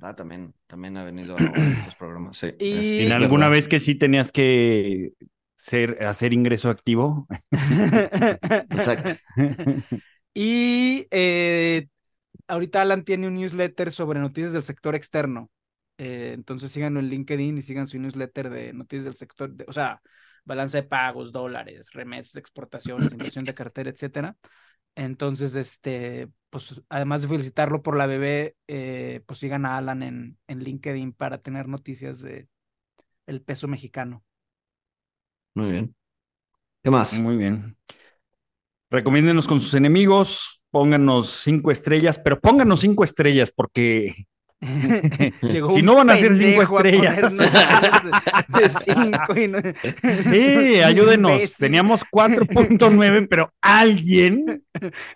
Speaker 4: Ah, también, también ha venido a estos programas. Sí,
Speaker 2: Y-
Speaker 4: es
Speaker 3: ¿En alguna
Speaker 4: verdad.
Speaker 3: vez que sí tenías que ser, hacer ingreso activo?
Speaker 4: Exacto.
Speaker 2: Y eh, ahorita Alan tiene un newsletter sobre noticias del sector externo. Eh, entonces síganlo en LinkedIn y sigan su newsletter de noticias del sector, de- o sea, balanza de pagos, dólares, remesas, exportaciones, inversión de cartera, etcétera. Entonces, este, pues además de felicitarlo por la bebé, eh, pues sigan a Alan en, en LinkedIn para tener noticias de el peso mexicano.
Speaker 4: Muy bien. ¿Qué más?
Speaker 3: Muy bien. Recomiéndenos con sus enemigos, pónganos cinco estrellas, pero pónganos cinco estrellas porque
Speaker 2: Llegó
Speaker 3: Si no van a ser cinco estrellas.
Speaker 2: de, cinco y no-
Speaker 3: Sí, ayúdenos.
Speaker 2: Imbécil.
Speaker 3: Teníamos 4.9, pero alguien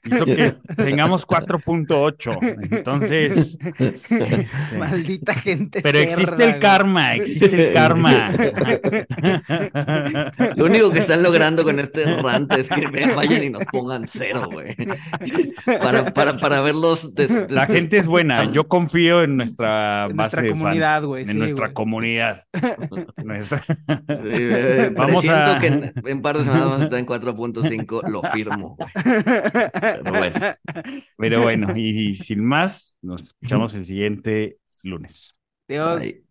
Speaker 3: hizo que tengamos 4.8. Entonces,
Speaker 2: Maldita gente
Speaker 3: pero existe el karma, existe el karma.
Speaker 4: Lo único que están logrando con este rant es que ve- vayan y nos pongan cero, güey. Para, para, para verlos. des- des-
Speaker 3: La gente es buena. Yo confío en nuestra
Speaker 2: En
Speaker 3: base
Speaker 2: nuestra
Speaker 3: de
Speaker 2: comunidad,
Speaker 3: fans,
Speaker 2: güey,
Speaker 3: En
Speaker 2: sí,
Speaker 3: nuestra
Speaker 2: güey.
Speaker 3: comunidad. Nuestra-
Speaker 4: Sí, eh,
Speaker 3: Vamos
Speaker 4: presiento
Speaker 3: a-
Speaker 4: que en, en par de semanas vamos a estar en 4.5, lo firmo, güey. Pero bueno,
Speaker 3: Pero bueno, y sin más, nos escuchamos el siguiente lunes.
Speaker 2: Dios.
Speaker 4: Bye.